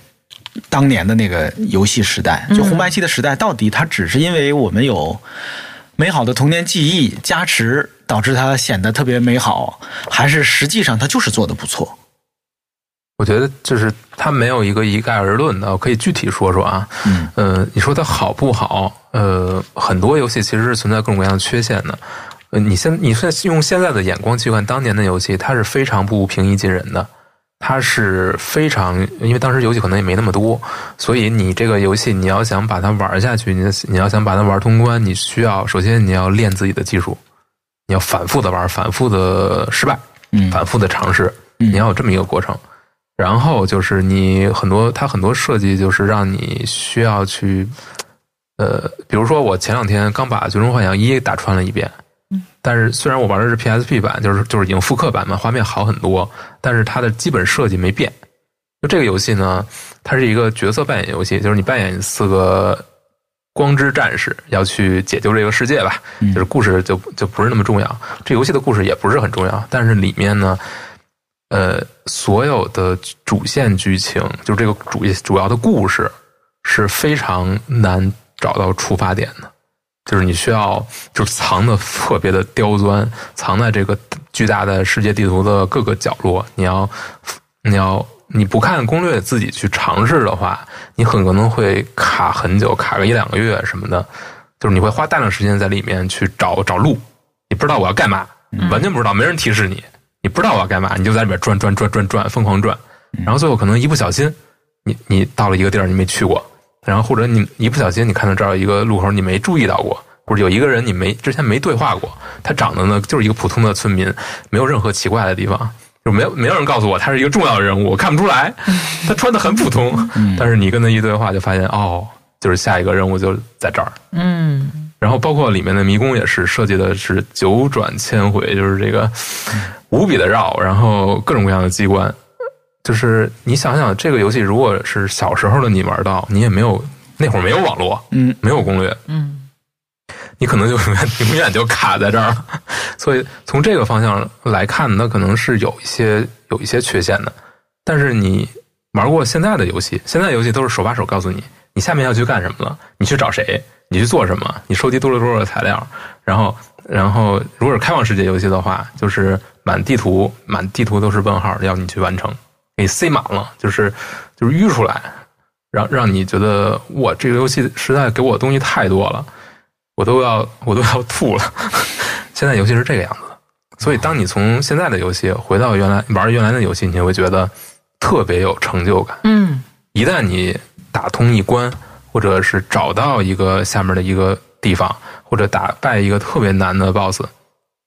当年的那个游戏时代？就红白机的时代，到底它只是因为我们有美好的童年记忆加持，导致它显得特别美好，还是实际上它就是做的不错？我觉得就是它没有一个一概而论的，我可以具体说说啊。嗯，呃，你说它好不好？呃，很多游戏其实是存在各种各样的缺陷的。呃，你现你现用现在的眼光去看当年的游戏，它是非常不平易近人的。它是非常，因为当时游戏可能也没那么多，所以你这个游戏你要想把它玩下去，你你要想把它玩通关，你需要首先你要练自己的技术，你要反复的玩，反复的失败，反复的尝试，你要有这么一个过程。然后就是你很多，它很多设计就是让你需要去，呃，比如说我前两天刚把《最终幻想一》打穿了一遍，嗯，但是虽然我玩的是 PSP 版，就是就是已经复刻版嘛，画面好很多，但是它的基本设计没变。就这个游戏呢，它是一个角色扮演游戏，就是你扮演四个光之战士，要去解救这个世界吧。嗯就是故事就就不是那么重要，这游戏的故事也不是很重要，但是里面呢，呃，所有的主线剧情，就这个主主要的故事是非常难找到出发点的，就是你需要就是藏的特别的刁钻，藏在这个巨大的世界地图的各个角落，你要你要你不看攻略自己去尝试的话，你很可能会卡很久，卡个一两个月什么的，就是你会花大量时间在里面去找找路，你不知道我要干嘛，完全不知道，没人提示你，你不知道我要干嘛，你就在里边转转转转转，疯狂转，然后最后可能一不小心，你你到了一个地儿你没去过，然后或者你一不小心你看到这儿有一个路口你没注意到过，或者有一个人你没之前没对话过，他长得呢就是一个普通的村民，没有任何奇怪的地方。就没有没有人告诉我他是一个重要的人物，我看不出来，他穿的很普通，但是你跟他一对话就发现哦，就是下一个任务就在这儿，嗯然后包括里面的迷宫也是设计的是九转千回，就是这个无比的绕，然后各种各样的机关。就是你想想，这个游戏如果是小时候的你玩到，你也没有那会儿没有网络，嗯，没有攻略，嗯你可能就永远永远就卡在这儿了。所以从这个方向来看，那可能是有一些有一些缺陷的。但是你玩过现在的游戏，现在游戏都是手把手告诉你，你下面要去干什么了，你去找谁，你去做什么，你收集多少多少的材料，然后然后如果是开放世界游戏的话，就是满地图满地图都是问号，要你去完成，给塞满了，就是就是淤出来，让让你觉得哇，这个游戏实在给我的东西太多了。我都要我都要吐了。[laughs] 现在游戏是这个样子的，所以当你从现在的游戏回到原来玩原来的游戏，你会觉得特别有成就感。嗯一旦你打通一关，或者是找到一个下面的一个地方，或者打败一个特别难的 BOSS，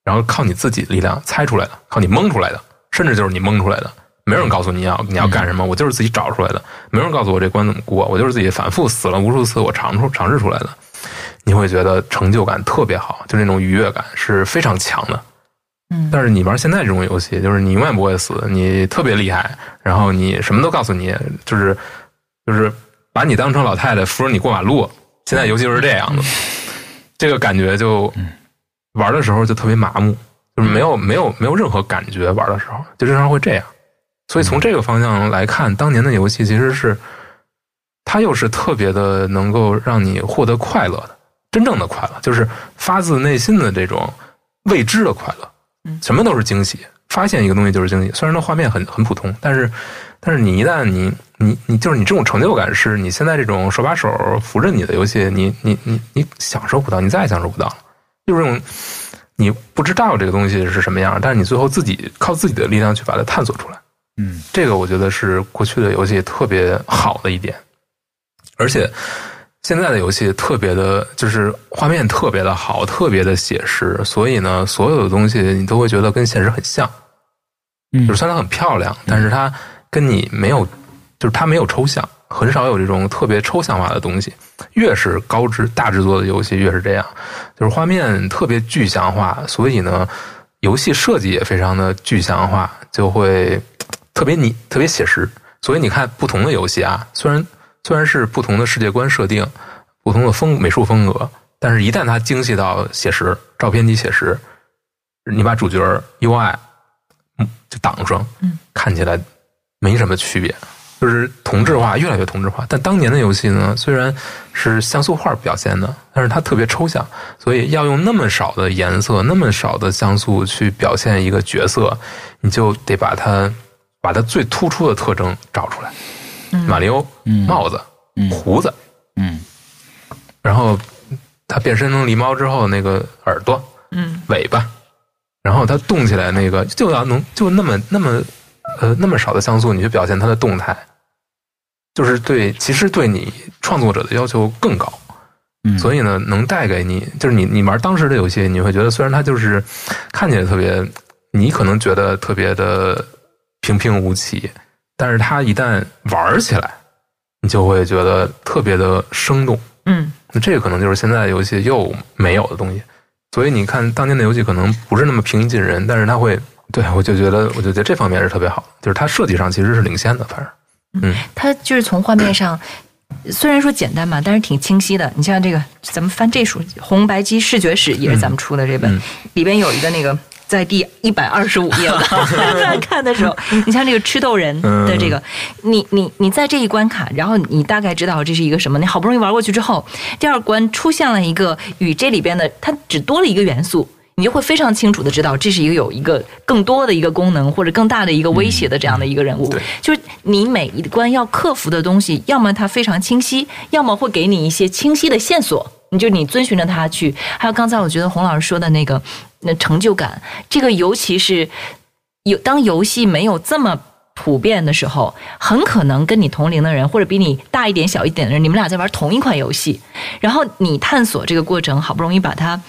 然后靠你自己力量猜出来的，靠你蒙出来的，甚至就是你蒙出来的，没有人告诉你要你要干什么，我就是自己找出来的，没有人告诉我这关怎么过，我就是自己反复死了无数次，我尝出尝试出来的。你会觉得成就感特别好，就那种愉悦感是非常强的。嗯但是你玩现在这种游戏，就是你永远不会死，你特别厉害，然后你什么都告诉你，就是就是把你当成老太太扶着你过马路。现在游戏就是这样的，[laughs] 这个感觉就玩的时候就特别麻木，就是没有没有没有任何感觉，玩的时候就经常会这样。所以从这个方向来看，当年的游戏其实是它又是特别的能够让你获得快乐的，真正的快乐，就是发自内心的这种未知的快乐。嗯什么都是惊喜，发现一个东西就是惊喜。虽然那画面很很普通，但是但是你一旦你你你就是你这种成就感，是你现在这种手把手扶着你的游戏，你你你你享受不到，你再也享受不到了。就是这种你不知道这个东西是什么样，但是你最后自己靠自己的力量去把它探索出来。嗯这个我觉得是过去的游戏特别好的一点，而且现在的游戏特别的，就是画面特别的好，特别的写实，所以呢，所有的东西你都会觉得跟现实很像。嗯就是虽然它很漂亮，但是它跟你没有，就是它没有抽象，很少有这种特别抽象化的东西。越是高制大制作的游戏，越是这样，就是画面特别具象化，所以呢，游戏设计也非常的具象化，就会特别你、特别写实。所以你看，不同的游戏啊，虽然虽然是不同的世界观设定、不同的风美术风格，但是一旦它精细到写实，照片级写实，你把主角 UI 嗯就挡上，嗯，看起来没什么区别，就是同质化，越来越同质化。但当年的游戏呢，虽然是像素画表现的，但是它特别抽象，所以要用那么少的颜色、那么少的像素去表现一个角色，你就得把它把它最突出的特征找出来。马里欧嗯帽子、嗯胡子，嗯然后它变身成狸猫之后那个耳朵、嗯尾巴，然后它动起来那个就要能就那么那么呃那么少的像素，你去表现它的动态，就是对其实对你创作者的要求更高。嗯，所以呢，能带给你，就是你你玩当时的游戏，你会觉得虽然它就是看起来特别，你可能觉得特别的平平无奇，但是它一旦玩起来，你就会觉得特别的生动。嗯，那这个可能就是现在游戏又没有的东西。所以你看，当年的游戏可能不是那么平易近人，但是它会，对我就觉得，我就觉得这方面是特别好，就是它设计上其实是领先的，反正。嗯它就是从画面上，虽然说简单嘛，但是挺清晰的。你像这个，咱们翻这书《红白机视觉史》，也是咱们出的这本，嗯里边有一个那个。在第一百二十五页吧，[laughs] 在看的时候，你像这个吃豆人的这个，你你你在这一关卡，然后你大概知道这是一个什么，你好不容易玩过去之后，第二关出现了一个与这里边的它只多了一个元素，你就会非常清楚的知道这是一个有一个更多的一个功能或者更大的一个威胁的这样的一个人物。对就是你每一关要克服的东西，要么它非常清晰，要么会给你一些清晰的线索，你就你遵循着它去。还有刚才我觉得洪老师说的那个那成就感，这个尤其是有当游戏没有这么。普遍的时候，很可能跟你同龄的人，或者比你大一点、小一点的人，你们俩在玩同一款游戏，然后你探索这个过程，好不容易把它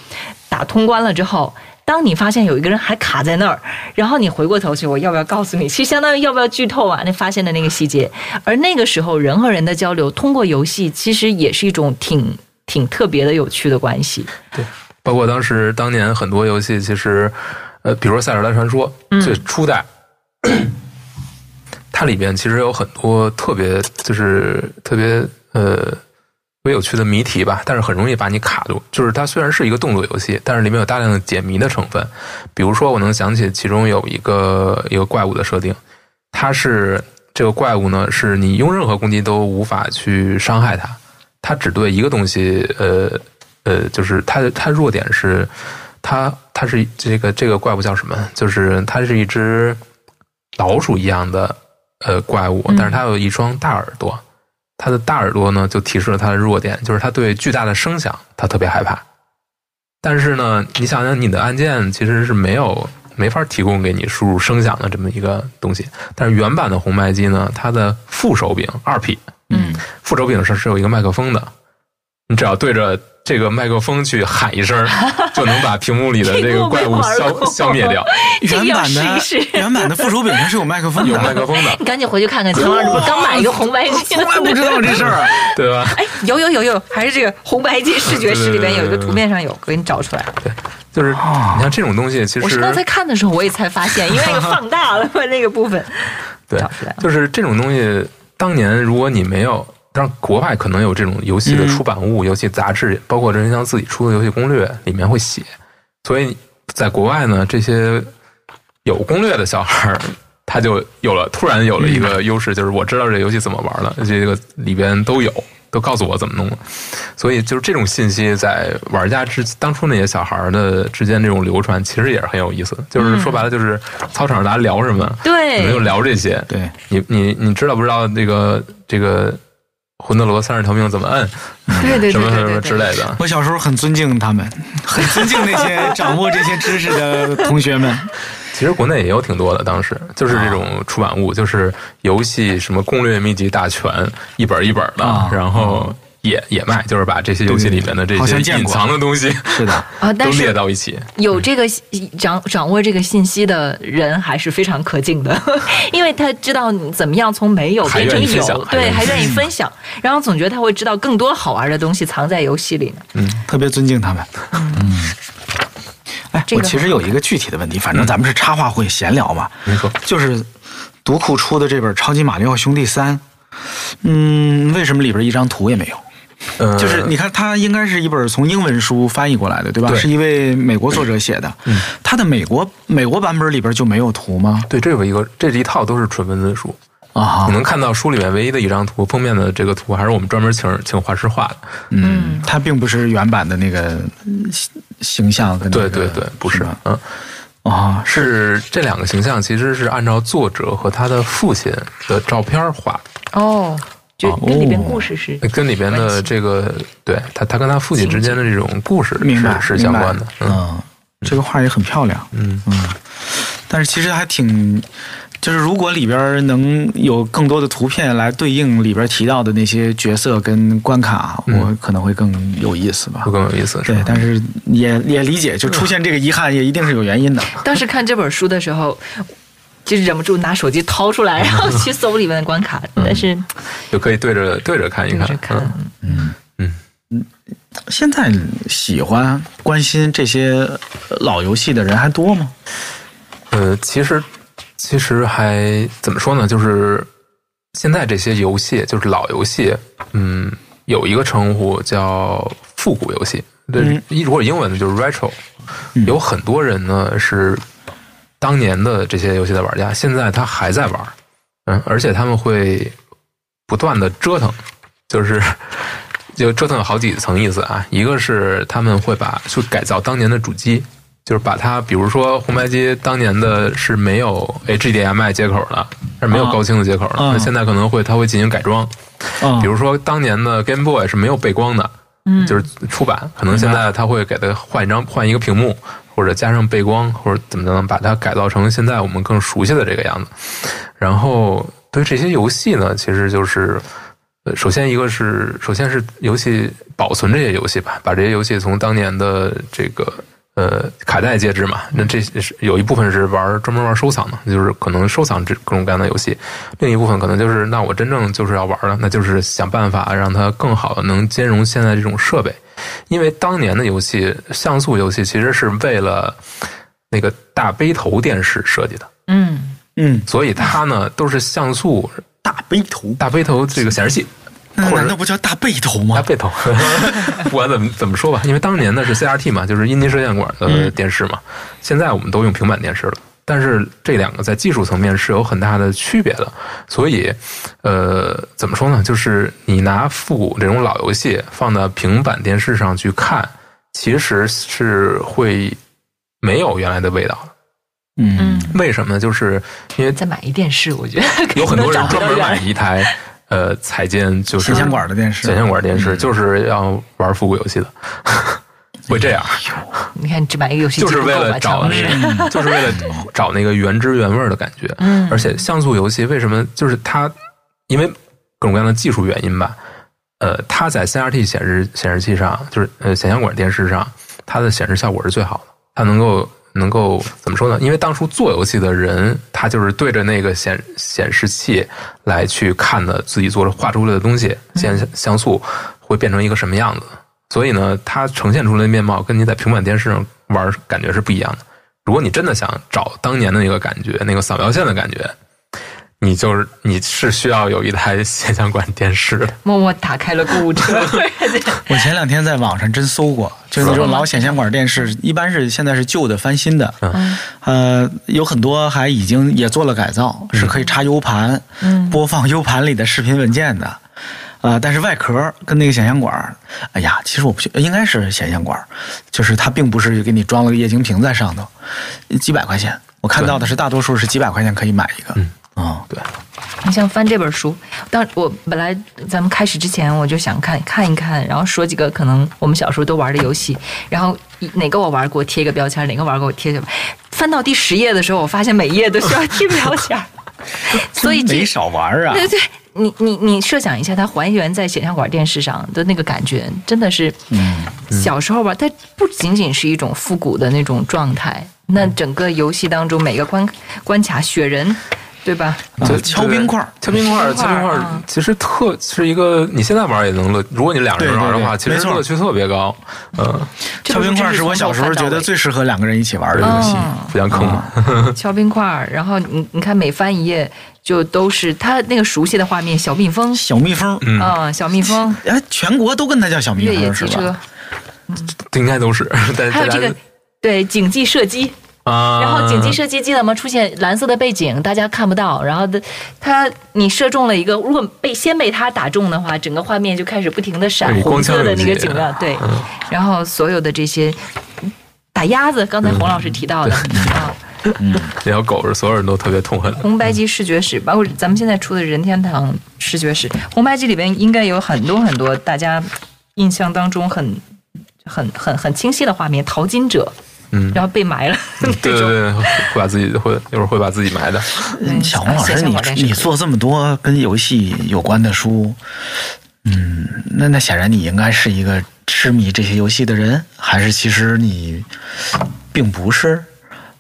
打通关了之后，当你发现有一个人还卡在那儿，然后你回过头去，我要不要告诉你？其实相当于要不要剧透啊？那发现的那个细节，而那个时候人和人的交流，通过游戏，其实也是一种挺挺特别的、有趣的关系。对包括当时当年很多游戏，其实，呃，比如说《塞尔达传说》最初代，它里边其实有很多特别就是特别呃特别有趣的谜题吧，但是很容易把你卡住。就是它虽然是一个动作游戏，但是里面有大量的解谜的成分。比如说，我能想起其中有一个一个怪物的设定，它是这个怪物呢，是你用任何攻击都无法去伤害它，它只对一个东西，呃呃，就是它的它弱点是它它是这个这个怪物叫什么？就是它是一只老鼠一样的呃怪物，但是它有一双大耳朵，它的大耳朵呢就提示了它的弱点，就是它对巨大的声响它特别害怕。但是呢，你想想，你的按键其实是没有没法提供给你输入声响的这么一个东西。但是原版的红白机呢，它的副手柄二 P，嗯，副手柄上是有一个麦克风的，你只要对着这个麦克风去喊一声，[laughs] 就能把屏幕里的这个怪物消消灭掉。[laughs] 原版的原版的副手柄上是有麦克风的，有麦克风的，你赶紧回去看看，强老师不是刚买一个红白机从来不知道这事儿。啊 [laughs] 对吧？哎，有有有有，还是这个红白机视觉室里边有一个图片上有，我给你找出来。对就是你像这种东西，其实我是刚才看的时候我也才发现，因为那个放大了那个部分，对找出来了，就是这种东西，当年如果你没有，当然国外可能有这种游戏的出版物、游戏杂志，包括任天堂自己出的游戏攻略，里面会写。所以在国外呢，这些有攻略的小孩儿，他就有了突然有了一个优势，就是我知道这游戏怎么玩了，这个里边都有。都告诉我怎么弄了，所以就是这种信息在玩家之当初那些小孩儿的之间这种流传，其实也是很有意思。就是说白了，就是操场上大家聊什么，对你们就聊这些。对，你你你知道不知道这个这个魂斗罗三十条命怎么摁，[laughs] 对对对什么什么对对之类的？我小时候很尊敬他们，很尊敬那些 [laughs] 掌握这些知识的同学们。其实国内也有挺多的，当时就是这种出版物，就是游戏什么攻略秘籍大全，一本一本的，啊然后也也卖，就是把这些游戏里面的这些隐像见藏的东西是的，[laughs] 啊，都列但是到一起。有这个掌掌握这个信息的人还是非常可敬的，[laughs] 因为他知道你怎么样从没有变成有，对，还愿意分享，然后总觉得他会知道更多好玩的东西藏在游戏里呢。特别尊敬他们。嗯，哎，这个我其实有一个具体的问题，反正咱们是插话会闲聊嘛，没错，就是读库出的这本《超级马里奥兄弟三》，嗯，为什么里边一张图也没有？呃，就是你看，它应该是一本从英文书翻译过来的，对吧？对是一位美国作者写的。嗯，它的美国美国版本里边就没有图吗？对，这有一个，这是一套都是纯文字书。啊你，能看到书里面唯一的一张图，封面的这个图还是我们专门请请画师画的。嗯，它并不是原版的那个嗯形形象跟那个对对对，不是吧，嗯，啊，是这两个形象其实是按照作者和他的父亲的照片画的。哦，跟里边故事是跟里边的这个，对他，他跟他父亲之间的这种故事明白是是相关的。嗯，这个画也很漂亮。嗯嗯，但是其实还挺，就是如果里边能有更多的图片来对应里边提到的那些角色跟关卡，嗯我可能会更有意思吧会。更有意思，对，但是也也理解，就出现这个遗憾也一定是有原因的。当时看这本书的时候，就忍不住拿手机掏出来，[laughs] 然后去搜里面的关卡，但是就可以对着对着看一看。嗯。嗯。嗯，现在喜欢关心这些老游戏的人还多吗？呃，其实其实还怎么说呢？就是现在这些游戏，就是老游戏，嗯，有一个称呼叫复古游戏。对如果英文的就是 retro，嗯。有很多人呢是当年的这些游戏的玩家，现在他还在玩，嗯，而且他们会不断的折腾，就是 [laughs] 就折腾有好几层意思啊。一个是他们会把去改造当年的主机，就是把它，比如说红白机当年的是没有 HDMI 接口的，是没有啊高清的接口的，啊。那现在可能会它会进行改装，啊。比如说当年的 Game Boy 是没有背光的，嗯，就是出版，可能现在他会给它换一张换一个屏幕，或者加上背光，或者怎么怎么把它改造成现在我们更熟悉的这个样子。然后对这些游戏呢，其实就是。呃，首先一个是，首先是游戏保存这些游戏吧，把这些游戏从当年的这个呃卡带介质嘛，那这是有一部分是玩专门玩收藏的，就是可能收藏这各种各样的游戏，另一部分可能就是那我真正就是要玩的，那就是想办法让它更好的能兼容现在这种设备，因为当年的游戏像素游戏其实是为了那个大背头电视设计的，嗯，嗯，所以它呢都是像素大背头，大背头这个显示器。那难道不叫大背头吗大？背头，[laughs] 不管怎么怎么说吧，因为当年呢是 CRT 嘛，就是阴极射线管的电视嘛。现在我们都用平板电视了，但是这两个在技术层面是有很大的区别的。所以，呃，怎么说呢？就是你拿复古这种老游戏放到平板电视上去看，其实是会没有原来的味道的。嗯，为什么呢？就是因为再买一电视，我觉得 [laughs] 有很多人专门买一一台呃彩电，就是显像管的电视，显像管电视，就是要玩复古游戏的，会这样，你看只买一个游戏就是为了找那个，就是为了找那个原汁原味的感觉。嗯而且像素游戏为什么就是它，因为各种各样的技术原因吧，呃，它在 CRT 显示显示器上，就是呃显像管电视上，它的显示效果是最好的，它能够能够怎么说呢？因为当初做游戏的人，他就是对着那个显显示器来去看的自己做画出来的东西，像像素会变成一个什么样子。所以呢，它呈现出来的面貌跟你在平板电视上玩感觉是不一样的。如果你真的想找当年的那个感觉，那个扫描线的感觉，你就是你是需要有一台显像管电视的。默默打开了购物车，[laughs] 我前两天在网上真搜过，就是那种老显像管电视，一般是现在是旧的翻新的，嗯呃，有很多还已经也做了改造，是可以插 U 盘，嗯播放 U 盘里的视频文件的。啊、但是外壳跟那个显像管儿，哎呀，其实我不确应该是显像管，就是它并不是给你装了个液晶屏在上头，几百块钱，我看到的是大多数是几百块钱可以买一个，嗯啊、对，你像翻这本书，当我本来咱们开始之前我就想看看一看，然后说几个可能我们小时候都玩的游戏，然后哪个我玩过贴一个标签，哪个玩过我贴一个。翻到第十页的时候，我发现每页都需要贴 [laughs] 标签，[laughs] 所以没少玩啊，对对，你你你设想一下，它还原在显像管电视上的那个感觉，真的是，嗯小时候吧，它不仅仅是一种复古的那种状态，那整个游戏当中每个关关卡雪人，对吧？啊就敲冰块儿，敲冰块儿，敲冰块其实特是一个你现在玩也能乐。如果你两个人玩的话，其实乐趣特别高。嗯，敲冰块是我小时候觉得最适合两个人一起玩的游戏。嗯互相坑嘛。[laughs] 敲冰块儿，然后你你看每翻一页就都是他那个熟悉的画面，小蜜蜂，小蜜蜂，嗯，啊、小蜜蜂，哎，全国都跟他叫小蜜蜂越野蜂是机车吧？，应该都是。[laughs] 还有这个对景记射击，啊，然后景记射击记得吗？出现蓝色的背景，大家看不到。然后的，它你射中了一个，如果被先被它打中的话，整个画面就开始不停的闪红色的那个光枪游戏景亮。对，嗯然后所有的这些打鸭子，刚才洪老师提到的啊，[laughs] 这条狗是所有人都特别痛恨的。红白机视觉史，包括咱们现在出的任天堂视觉史，红白机里边应该有很多很多大家印象当中很。很很很清晰的画面，淘金者，嗯，然后被埋了。[laughs] 对对对，会把自己会一会儿会把自己埋的。嗯小红老师，你你做这么多跟游戏有关的书，嗯，那那显然你应该是一个痴迷这些游戏的人，还是其实你并不是？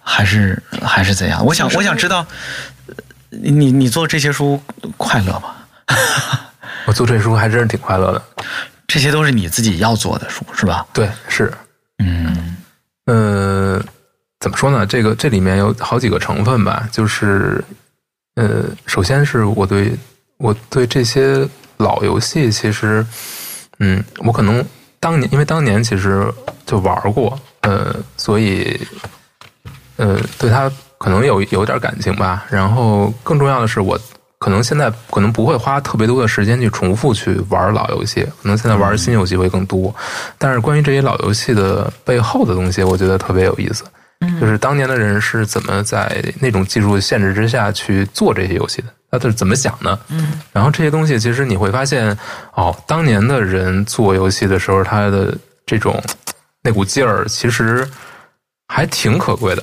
还是还是怎样？我想我想知道，呃你你做这些书快乐吗？[laughs] 我做这书还真是挺快乐的。这些都是你自己要做的书是吧？对，是，嗯呃，怎么说呢？这个这里面有好几个成分吧，就是，呃，首先是我对我对这些老游戏，其实，嗯，我可能当年因为当年其实就玩过，呃，所以，呃，对他可能有有点感情吧。然后更重要的是，我可能现在可能不会花特别多的时间去重复去玩老游戏，可能现在玩新游戏会更多。但是关于这些老游戏的背后的东西，我觉得特别有意思。就是当年的人是怎么在那种技术限制之下去做这些游戏的，他是怎么想的？嗯，然后这些东西其实你会发现，哦，当年的人做游戏的时候，他的这种那股劲儿，其实还挺可贵的。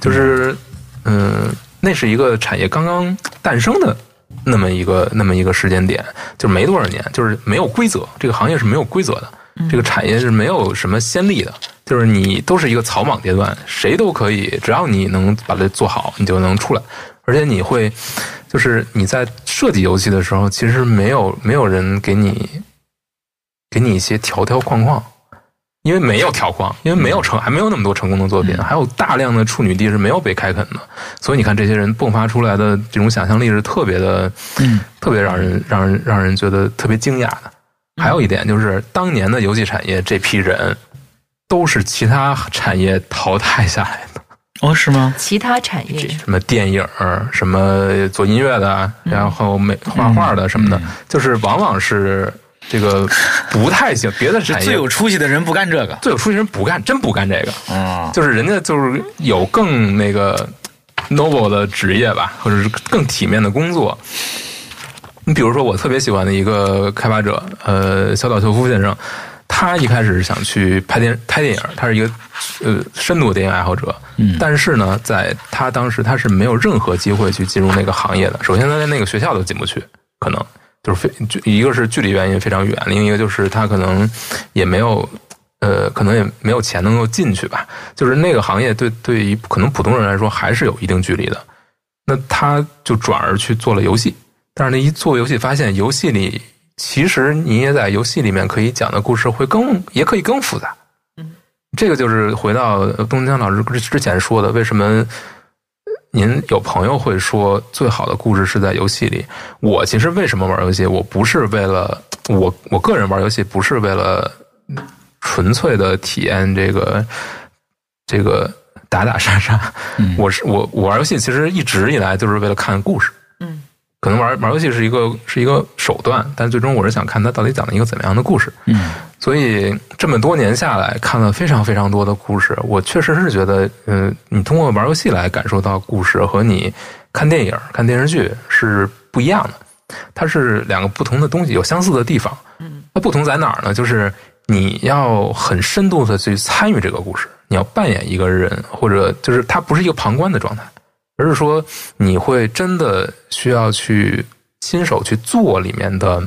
就是，嗯，那是一个产业刚刚诞生的那么一个那么一个时间点，就是没多少年，就是没有规则，这个行业是没有规则的，这个产业是没有什么先例的，就是你都是一个草莽阶段，谁都可以，只要你能把它做好，你就能出来，而且你会，就是你在设计游戏的时候，其实没有没有人给你给你一些条条框框。因为没有条框，因为没有成，还没有那么多成功的作品，还有大量的处女地是没有被开垦的，所以你看这些人迸发出来的这种想象力是特别的，嗯，特别让人让人让人觉得特别惊讶的。还有一点就是，当年的游戏产业这批人都是其他产业淘汰下来的，哦是吗？其他产业。什么电影儿、什么做音乐的，然后美画画的什么的，就是往往是这个不太行，[laughs] 别的这产业最有出息的人不干这个。最有出息人不干，真不干这个。嗯就是人家就是有更那个 noble 的职业吧，或者是更体面的工作。你比如说，我特别喜欢的一个开发者，呃，小岛秀夫先生，他一开始是想去拍电拍电影，他是一个呃深度的电影爱好者，嗯但是呢，在他当时他是没有任何机会去进入那个行业的。首先，他连那个学校都进不去，可能就是非就一个是距离原因非常远，另一个就是他可能也没有呃，可能也没有钱能够进去吧。就是那个行业对对于可能普通人来说还是有一定距离的。那他就转而去做了游戏，但是那一做游戏发现，游戏里其实你也在游戏里面可以讲的故事会更也可以更复杂。嗯这个就是回到东江老师之之前说的，为什么您有朋友会说最好的故事是在游戏里？我其实为什么玩游戏？我不是为了我我个人玩游戏，不是为了纯粹的体验这个这个打打杀杀。嗯我是我我玩游戏其实一直以来就是为了看故事。嗯，可能玩玩游戏是一个是一个手段，但最终我是想看他到底讲了一个怎么样的故事。嗯所以这么多年下来，看了非常非常多的故事，我确实是觉得，嗯，你通过玩游戏来感受到故事，和你看电影、看电视剧是不一样的，它是两个不同的东西，有相似的地方。嗯，它不同在哪儿呢？就是你要很深度的去参与这个故事，你要扮演一个人，或者就是它不是一个旁观的状态，而是说你会真的需要去亲手去做里面的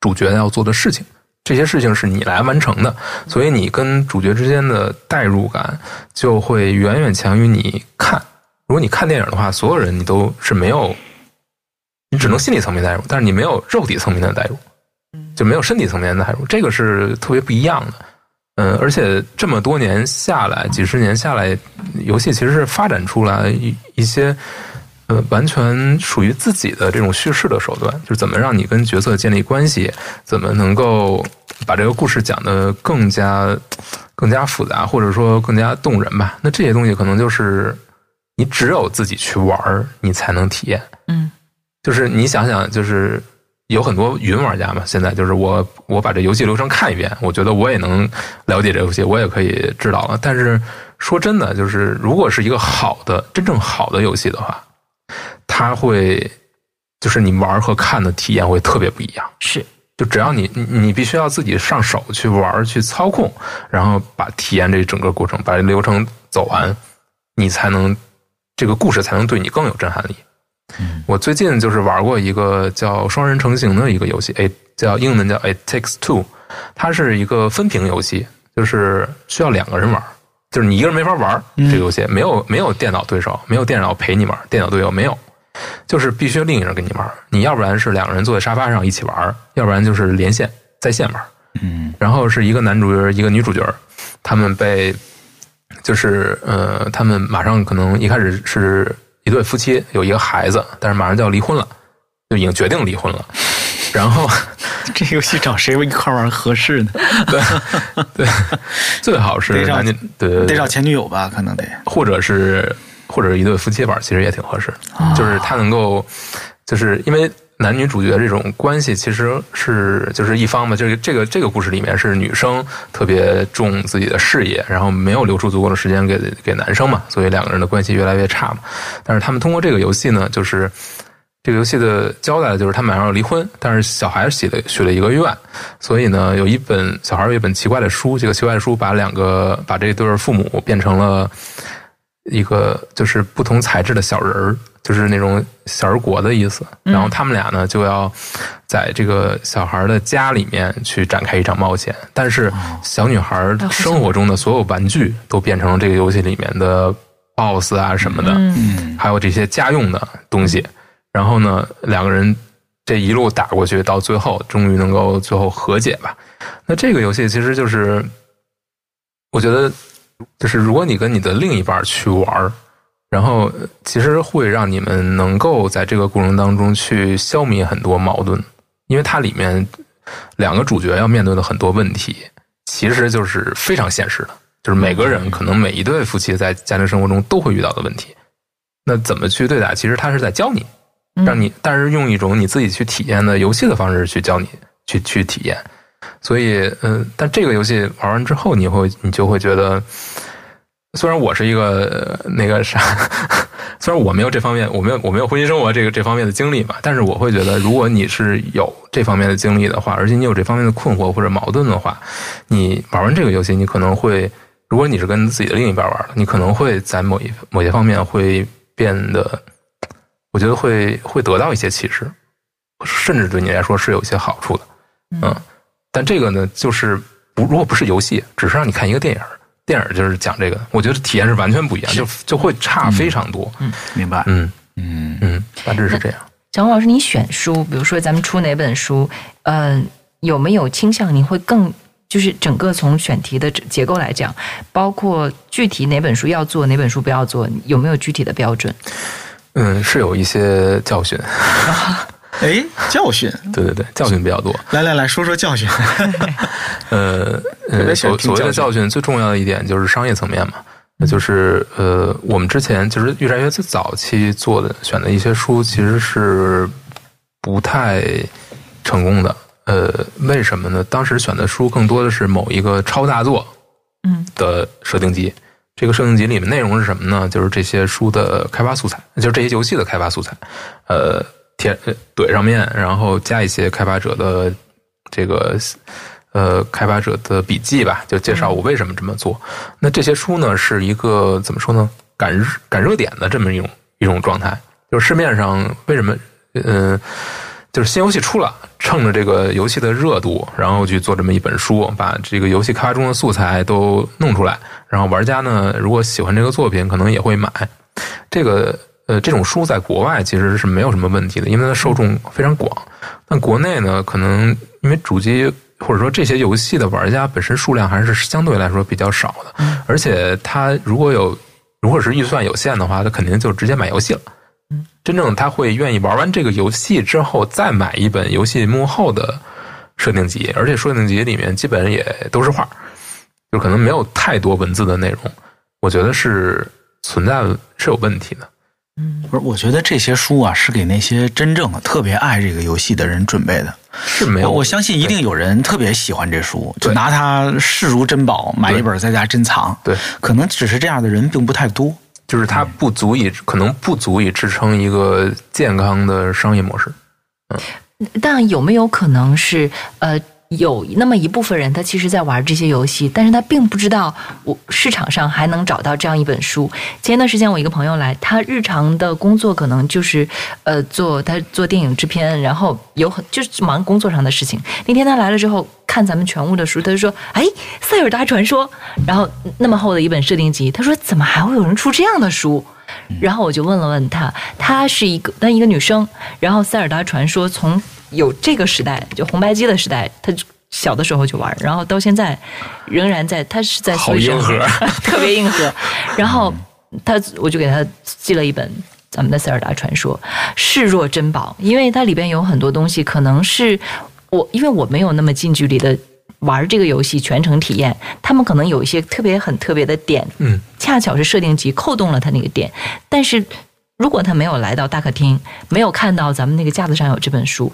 主角要做的事情。这些事情是你来完成的，所以你跟主角之间的代入感就会远远强于你看。如果你看电影的话，所有人你都是没有，你只能心理层面代入，但是你没有肉体层面的代入，就没有身体层面的代入，这个是特别不一样的。嗯，而且这么多年下来，几十年下来，游戏其实是发展出来一一些呃完全属于自己的这种叙事的手段，就是怎么让你跟角色建立关系，怎么能够把这个故事讲得更加更加复杂，或者说更加动人吧。那这些东西可能就是你只有自己去玩儿，你才能体验。嗯，就是你想想，就是有很多云玩家嘛，现在就是我我把这游戏流程看一遍，我觉得我也能了解这游戏，我也可以知道了。但是说真的，就是如果是一个好的、真正好的游戏的话，它会就是你玩和看的体验会特别不一样。是就只要你你你必须要自己上手去玩去操控，然后把体验这整个过程，把这流程走完，你才能这个故事才能对你更有震撼力。我最近就是玩过一个叫双人成行的一个游戏，哎，叫英文叫 It Takes Two，它是一个分屏游戏，就是需要两个人玩。就是你一个人没法玩嗯这个游戏，没有没有电脑对手，没有电脑陪你玩，电脑队友没有，就是必须另一个人跟你玩。你要不然是两个人坐在沙发上一起玩，要不然就是连线在线玩。嗯然后是一个男主角，一个女主角，他们被就是呃，他们马上可能一开始是一对夫妻，有一个孩子，但是马上就要离婚了，就已经决定离婚了。然后 [laughs] 这游戏找谁一块玩合适呢？对最好是男女对得找，前女友吧，可能得。或者是或者是一对夫妻玩，其实也挺合适的，就是他能够，就是因为男女主角这种关系其实是就是一方嘛，就是这个这个故事里面是女生特别重自己的事业，然后没有留出足够的时间给给男生嘛，所以两个人的关系越来越差嘛。但是他们通过这个游戏呢，就是。这个游戏的交代就是他们马上要离婚，但是小孩许了许了一个愿，所以呢，有一本小孩有一本奇怪的书，这个奇怪的书把两个把这对儿父母变成了一个就是不同材质的小人儿，就是那种小人国的意思。然后他们俩呢就要在这个小孩的家里面去展开一场冒险，但是小女孩生活中的所有玩具都变成了这个游戏里面的 BOSS 啊什么的，嗯还有这些家用的东西。然后呢，两个人这一路打过去，到最后终于能够最后和解吧。那这个游戏其实就是，我觉得就是如果你跟你的另一半去玩儿，然后呃其实会让你们能够在这个过程当中去消弭很多矛盾，因为它里面两个主角要面对的很多问题，其实就是非常现实的，就是每个人可能每一对夫妻在家庭生活中都会遇到的问题。那怎么去对待？其实他是在教你，让你，但是用一种你自己去体验的游戏的方式去教你去去体验。所以，嗯、但这个游戏玩完之后，你会你就会觉得，虽然我是一个呃那个啥，[laughs] 虽然我没有这方面，我没有我没有婚姻生活这个这方面的经历嘛，但是我会觉得，如果你是有这方面的经历的话，而且你有这方面的困惑或者矛盾的话，你玩完这个游戏，你可能会，如果你是跟自己的另一半玩的，你可能会在某一某些方面会变得，我觉得会会得到一些启示，甚至对你来说是有一些好处的，嗯。但这个呢，就是不如果不是游戏，只是让你看一个电影儿，电影就是讲这个，我觉得体验是完全不一样，就就会差非常多。嗯明白。嗯嗯嗯，大致是这样。蒋老师，你选书，比如说咱们出哪本书，呃，有没有倾向你会更就是整个从选题的结构来讲，包括具体哪本书要做，哪本书不要做，有没有具体的标准？嗯，是有一些教训，[laughs] [laughs] 哎，教训，对对对，教训比较多。来来来说说教训。[laughs] 呃所所谓的教教训，最重要的一点就是商业层面嘛。那就是呃，我们之前就是玉山学最早期做的选的一些书，其实是不太成功的。呃，为什么呢？当时选的书更多的是某一个超大作，嗯，的设定集。这个设定集里面内容是什么呢？就是这些书的开发素材，就是这些游戏的开发素材。呃，贴呃怼上面，然后加一些开发者的这个呃开发者的笔记吧，就介绍我为什么这么做。那这些书呢，是一个怎么说呢？赶热赶热点的这么一种一种状态。就是市面上为什么呃，就是新游戏出了，趁着这个游戏的热度，然后去做这么一本书，把这个游戏开发中的素材都弄出来，然后玩家呢，如果喜欢这个作品，可能也会买。这个呃，这种书在国外其实是没有什么问题的，因为它受众非常广。但国内呢，可能因为主机或者说这些游戏的玩家本身数量还是相对来说比较少的，而且他如果有如果是预算有限的话，他肯定就直接买游戏了。真正他会愿意玩完这个游戏之后，再买一本游戏幕后的设定集，而且设定集里面基本也都是画，就可能没有太多文字的内容。我觉得是存在是有问题的。不是，我觉得这些书啊是给那些真正特别爱这个游戏的人准备的。是没有，我我相信一定有人特别喜欢这书，就拿它视如珍宝，买一本在家珍藏。对，可能只是这样的人并不太多。就是它不足以，可能不足以支撑一个健康的商业模式。嗯但有没有可能是呃，有那么一部分人，他其实在玩这些游戏，但是他并不知道我市场上还能找到这样一本书。前一段时间我一个朋友来，他日常的工作可能就是呃做他做电影制片，然后有很就是忙工作上的事情。那天他来了之后，看咱们全屋的书，他就说：“哎，塞尔达传说。”然后那么厚的一本设定集，他说：“怎么还会有人出这样的书？”然后我就问了问他，她是一个那一个女生，然后塞尔达传说从有这个时代，就红白机的时代，他小的时候就玩，然后到现在仍然在，他是在好 Switch 硬核。[laughs] 特别硬核。[laughs] 然后他我就给他寄了一本咱们的塞尔达传说，视若珍宝，因为它里边有很多东西，可能是我因为我没有那么近距离的玩这个游戏全程体验，他们可能有一些特别很特别的点，嗯，恰巧是设定集扣动了他那个点，但是如果他没有来到大客厅，没有看到咱们那个架子上有这本书，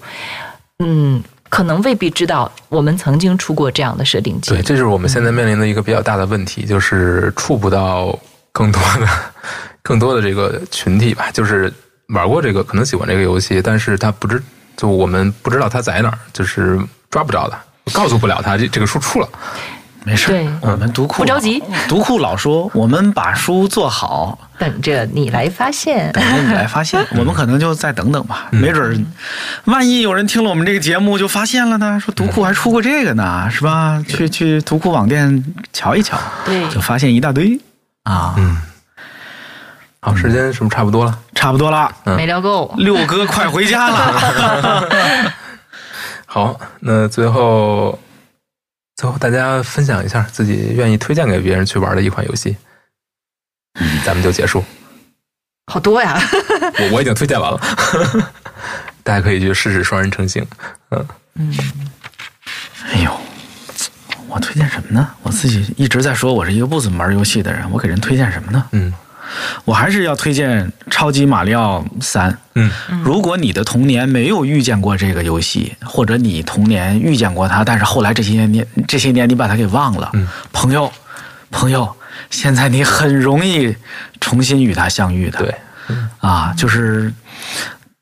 嗯。可能未必知道我们曾经出过这样的设定集。对，这是我们现在面临的一个比较大的问题，就是触不到更多的、[laughs] 更多的这个群体吧。就是玩过这个，可能喜欢这个游戏，但是他不知，就我们不知道他在哪儿，就是抓不着的，告诉不了他这这个书出了。没事对，我们读库不着急，读库老说我们把书做好，等着你来发现。等着你来发现。[laughs] 我们可能就再等等吧，没准儿，万一有人听了我们这个节目就发现了呢，说读库还出过这个呢，是吧？去去读库网店瞧一瞧，对。就发现一大堆。啊，嗯，好，时间是不是差不多了？差不多了。没聊够，六哥快回家了，[laughs] 好，那最后最后大家分享一下自己愿意推荐给别人去玩的一款游戏，嗯咱们就结束。好多呀！我我已经推荐完了，大家可以去试试双人成行。嗯，哎呦，我推荐什么呢？我自己一直在说我是一个不怎么玩游戏的人，我给人推荐什么呢？嗯我还是要推荐《超级马里奥三》。嗯如果你的童年没有遇见过这个游戏，或者你童年遇见过它，但是后来这些年这些年你把它给忘了，嗯朋友，朋友，现在你很容易重新与它相遇的。对，啊，就是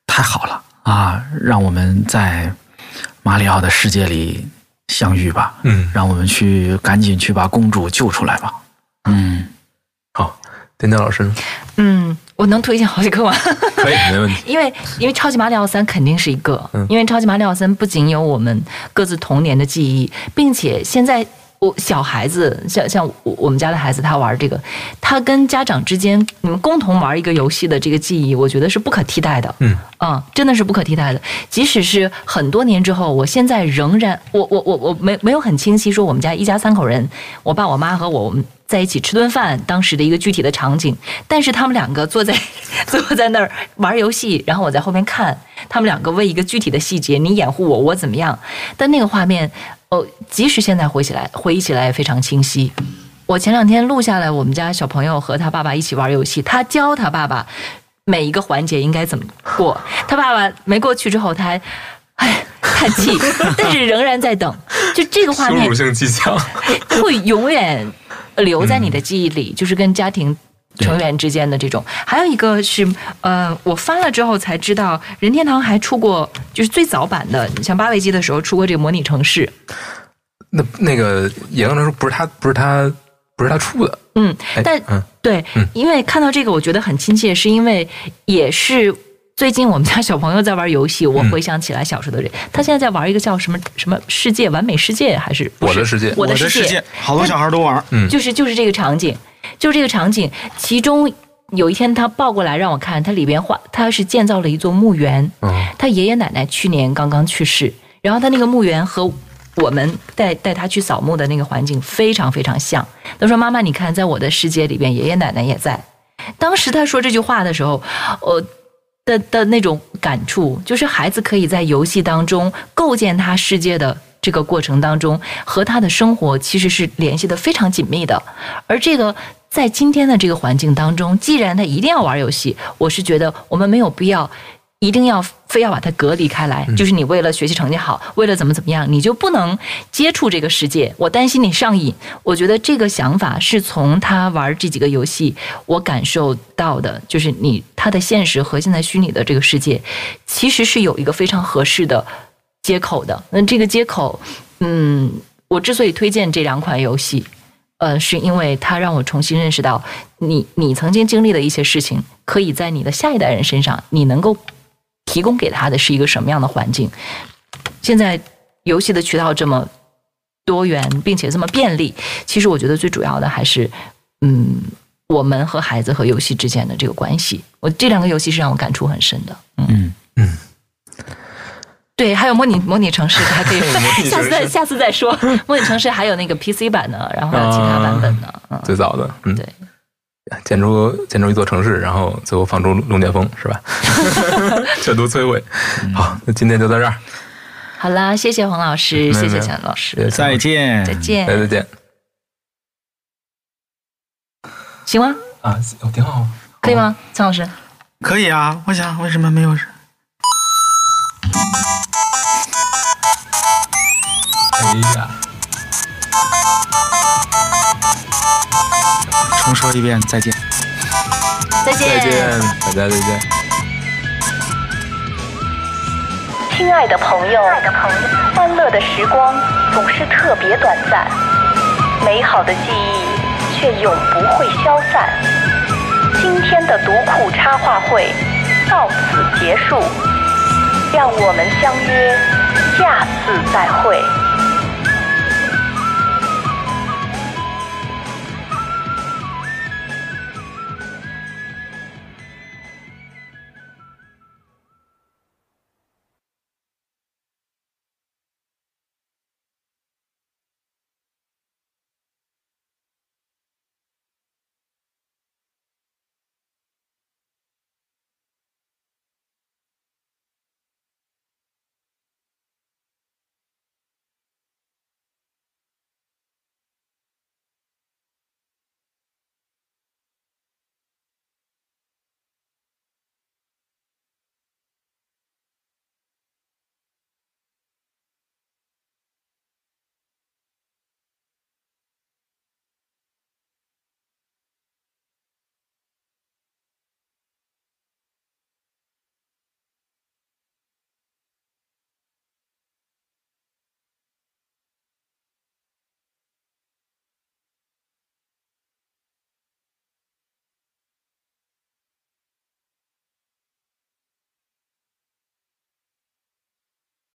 太好了啊！让我们在马里奥的世界里相遇吧。嗯，让我们去赶紧去把公主救出来吧。嗯，好，丁丁老师呢嗯，我能推荐好几个吗？[laughs] 可以，没问题。[laughs] 因为因为超级马里奥三肯定是一个，嗯因为超级马里奥三不仅有我们各自童年的记忆，并且现在我小孩子像像我我们家的孩子，他玩这个，他跟家长之间你们共同玩一个游戏的这个记忆，我觉得是不可替代的。嗯嗯，真的是不可替代的。即使是很多年之后，我现在仍然，我我我我没没有很清晰说我们家一家三口人，我爸我妈和我我们在一起吃顿饭，当时的一个具体的场景。但是他们两个坐在 [laughs] 坐在那儿 [laughs] 玩游戏，然后我在后面看，他们两个为一个具体的细节，你掩护我，我怎么样？但那个画面，哦，即使现在回起来，回忆起来也非常清晰。我前两天录下来，我们家小朋友和他爸爸一起玩游戏，他教他爸爸每一个环节应该怎么过。他爸爸没过去之后，他还唉叹气，但是仍然在等。就这个画面羞辱性技巧。[laughs] 会永远留在你的记忆里，就是跟家庭。成员之间的这种，还有一个是，呃，我翻了之后才知道，任天堂还出过，就是最早版的，像八位机的时候出过这个模拟城市，那那个也刚传说不是他，不是他，不是他出的。嗯，哎但嗯。对嗯，因为看到这个我觉得很亲切，是因为也是最近我们家小朋友在玩游戏，我嗯回想起来小时候的这，他现在在玩一个叫什么什么世界完美世界还是是我的世界我的世界，好多小孩都玩。嗯就是就是这个场景，就是这个场景。其中有一天他抱过来让我看，他里边画他是建造了一座墓园，嗯他爷爷奶奶去年刚刚去世，然后他那个墓园和我们带带他去扫墓的那个环境非常非常像。他说：“妈妈，你看，在我的世界里边，爷爷奶奶也在。”当时他说这句话的时候，我的的那种感触，就是孩子可以在游戏当中构建他世界的这个过程当中，和他的生活其实是联系的非常紧密的。而这个在今天的这个环境当中，既然他一定要玩游戏，我是觉得我们没有必要。一定要非要把它隔离开来，就是你为了学习成绩好，为了怎么怎么样，你就不能接触这个世界。我担心你上瘾。我觉得这个想法是从他玩这几个游戏我感受到的，就是你他的现实和现在虚拟的这个世界，其实是有一个非常合适的接口的。那这个接口，嗯，我之所以推荐这两款游戏，呃，是因为它让我重新认识到你你曾经经历的一些事情，可以在你的下一代人身上，你能够提供给他的是一个什么样的环境。现在游戏的渠道这么多元，并且这么便利。其实我觉得最主要的还是，嗯，我们和孩子和游戏之间的这个关系。我这两个游戏是让我感触很深的。嗯嗯，对，还有模拟模拟城市还可以 [laughs] 下次再下次再说。模拟城市还有那个 PC 版的，然后还有其他版本的。嗯，最早的，嗯，对，建筑建筑一座城市，然后最后放出龙卷风，是吧？[laughs] 全都摧毁。好，那今天就到这儿，好啦，谢谢黄老师，谢谢钱老师，再见，再见再，见行吗？啊，哦挺好，可以吗，陈老师？可以啊。我想为什么没有人？哎呀，重说一遍，再见。再见，再见，大家再见。亲爱的朋友，欢乐的时光总是特别短暂，美好的记忆却永不会消散。今天的读库插画会到此结束，让我们相约下次再会。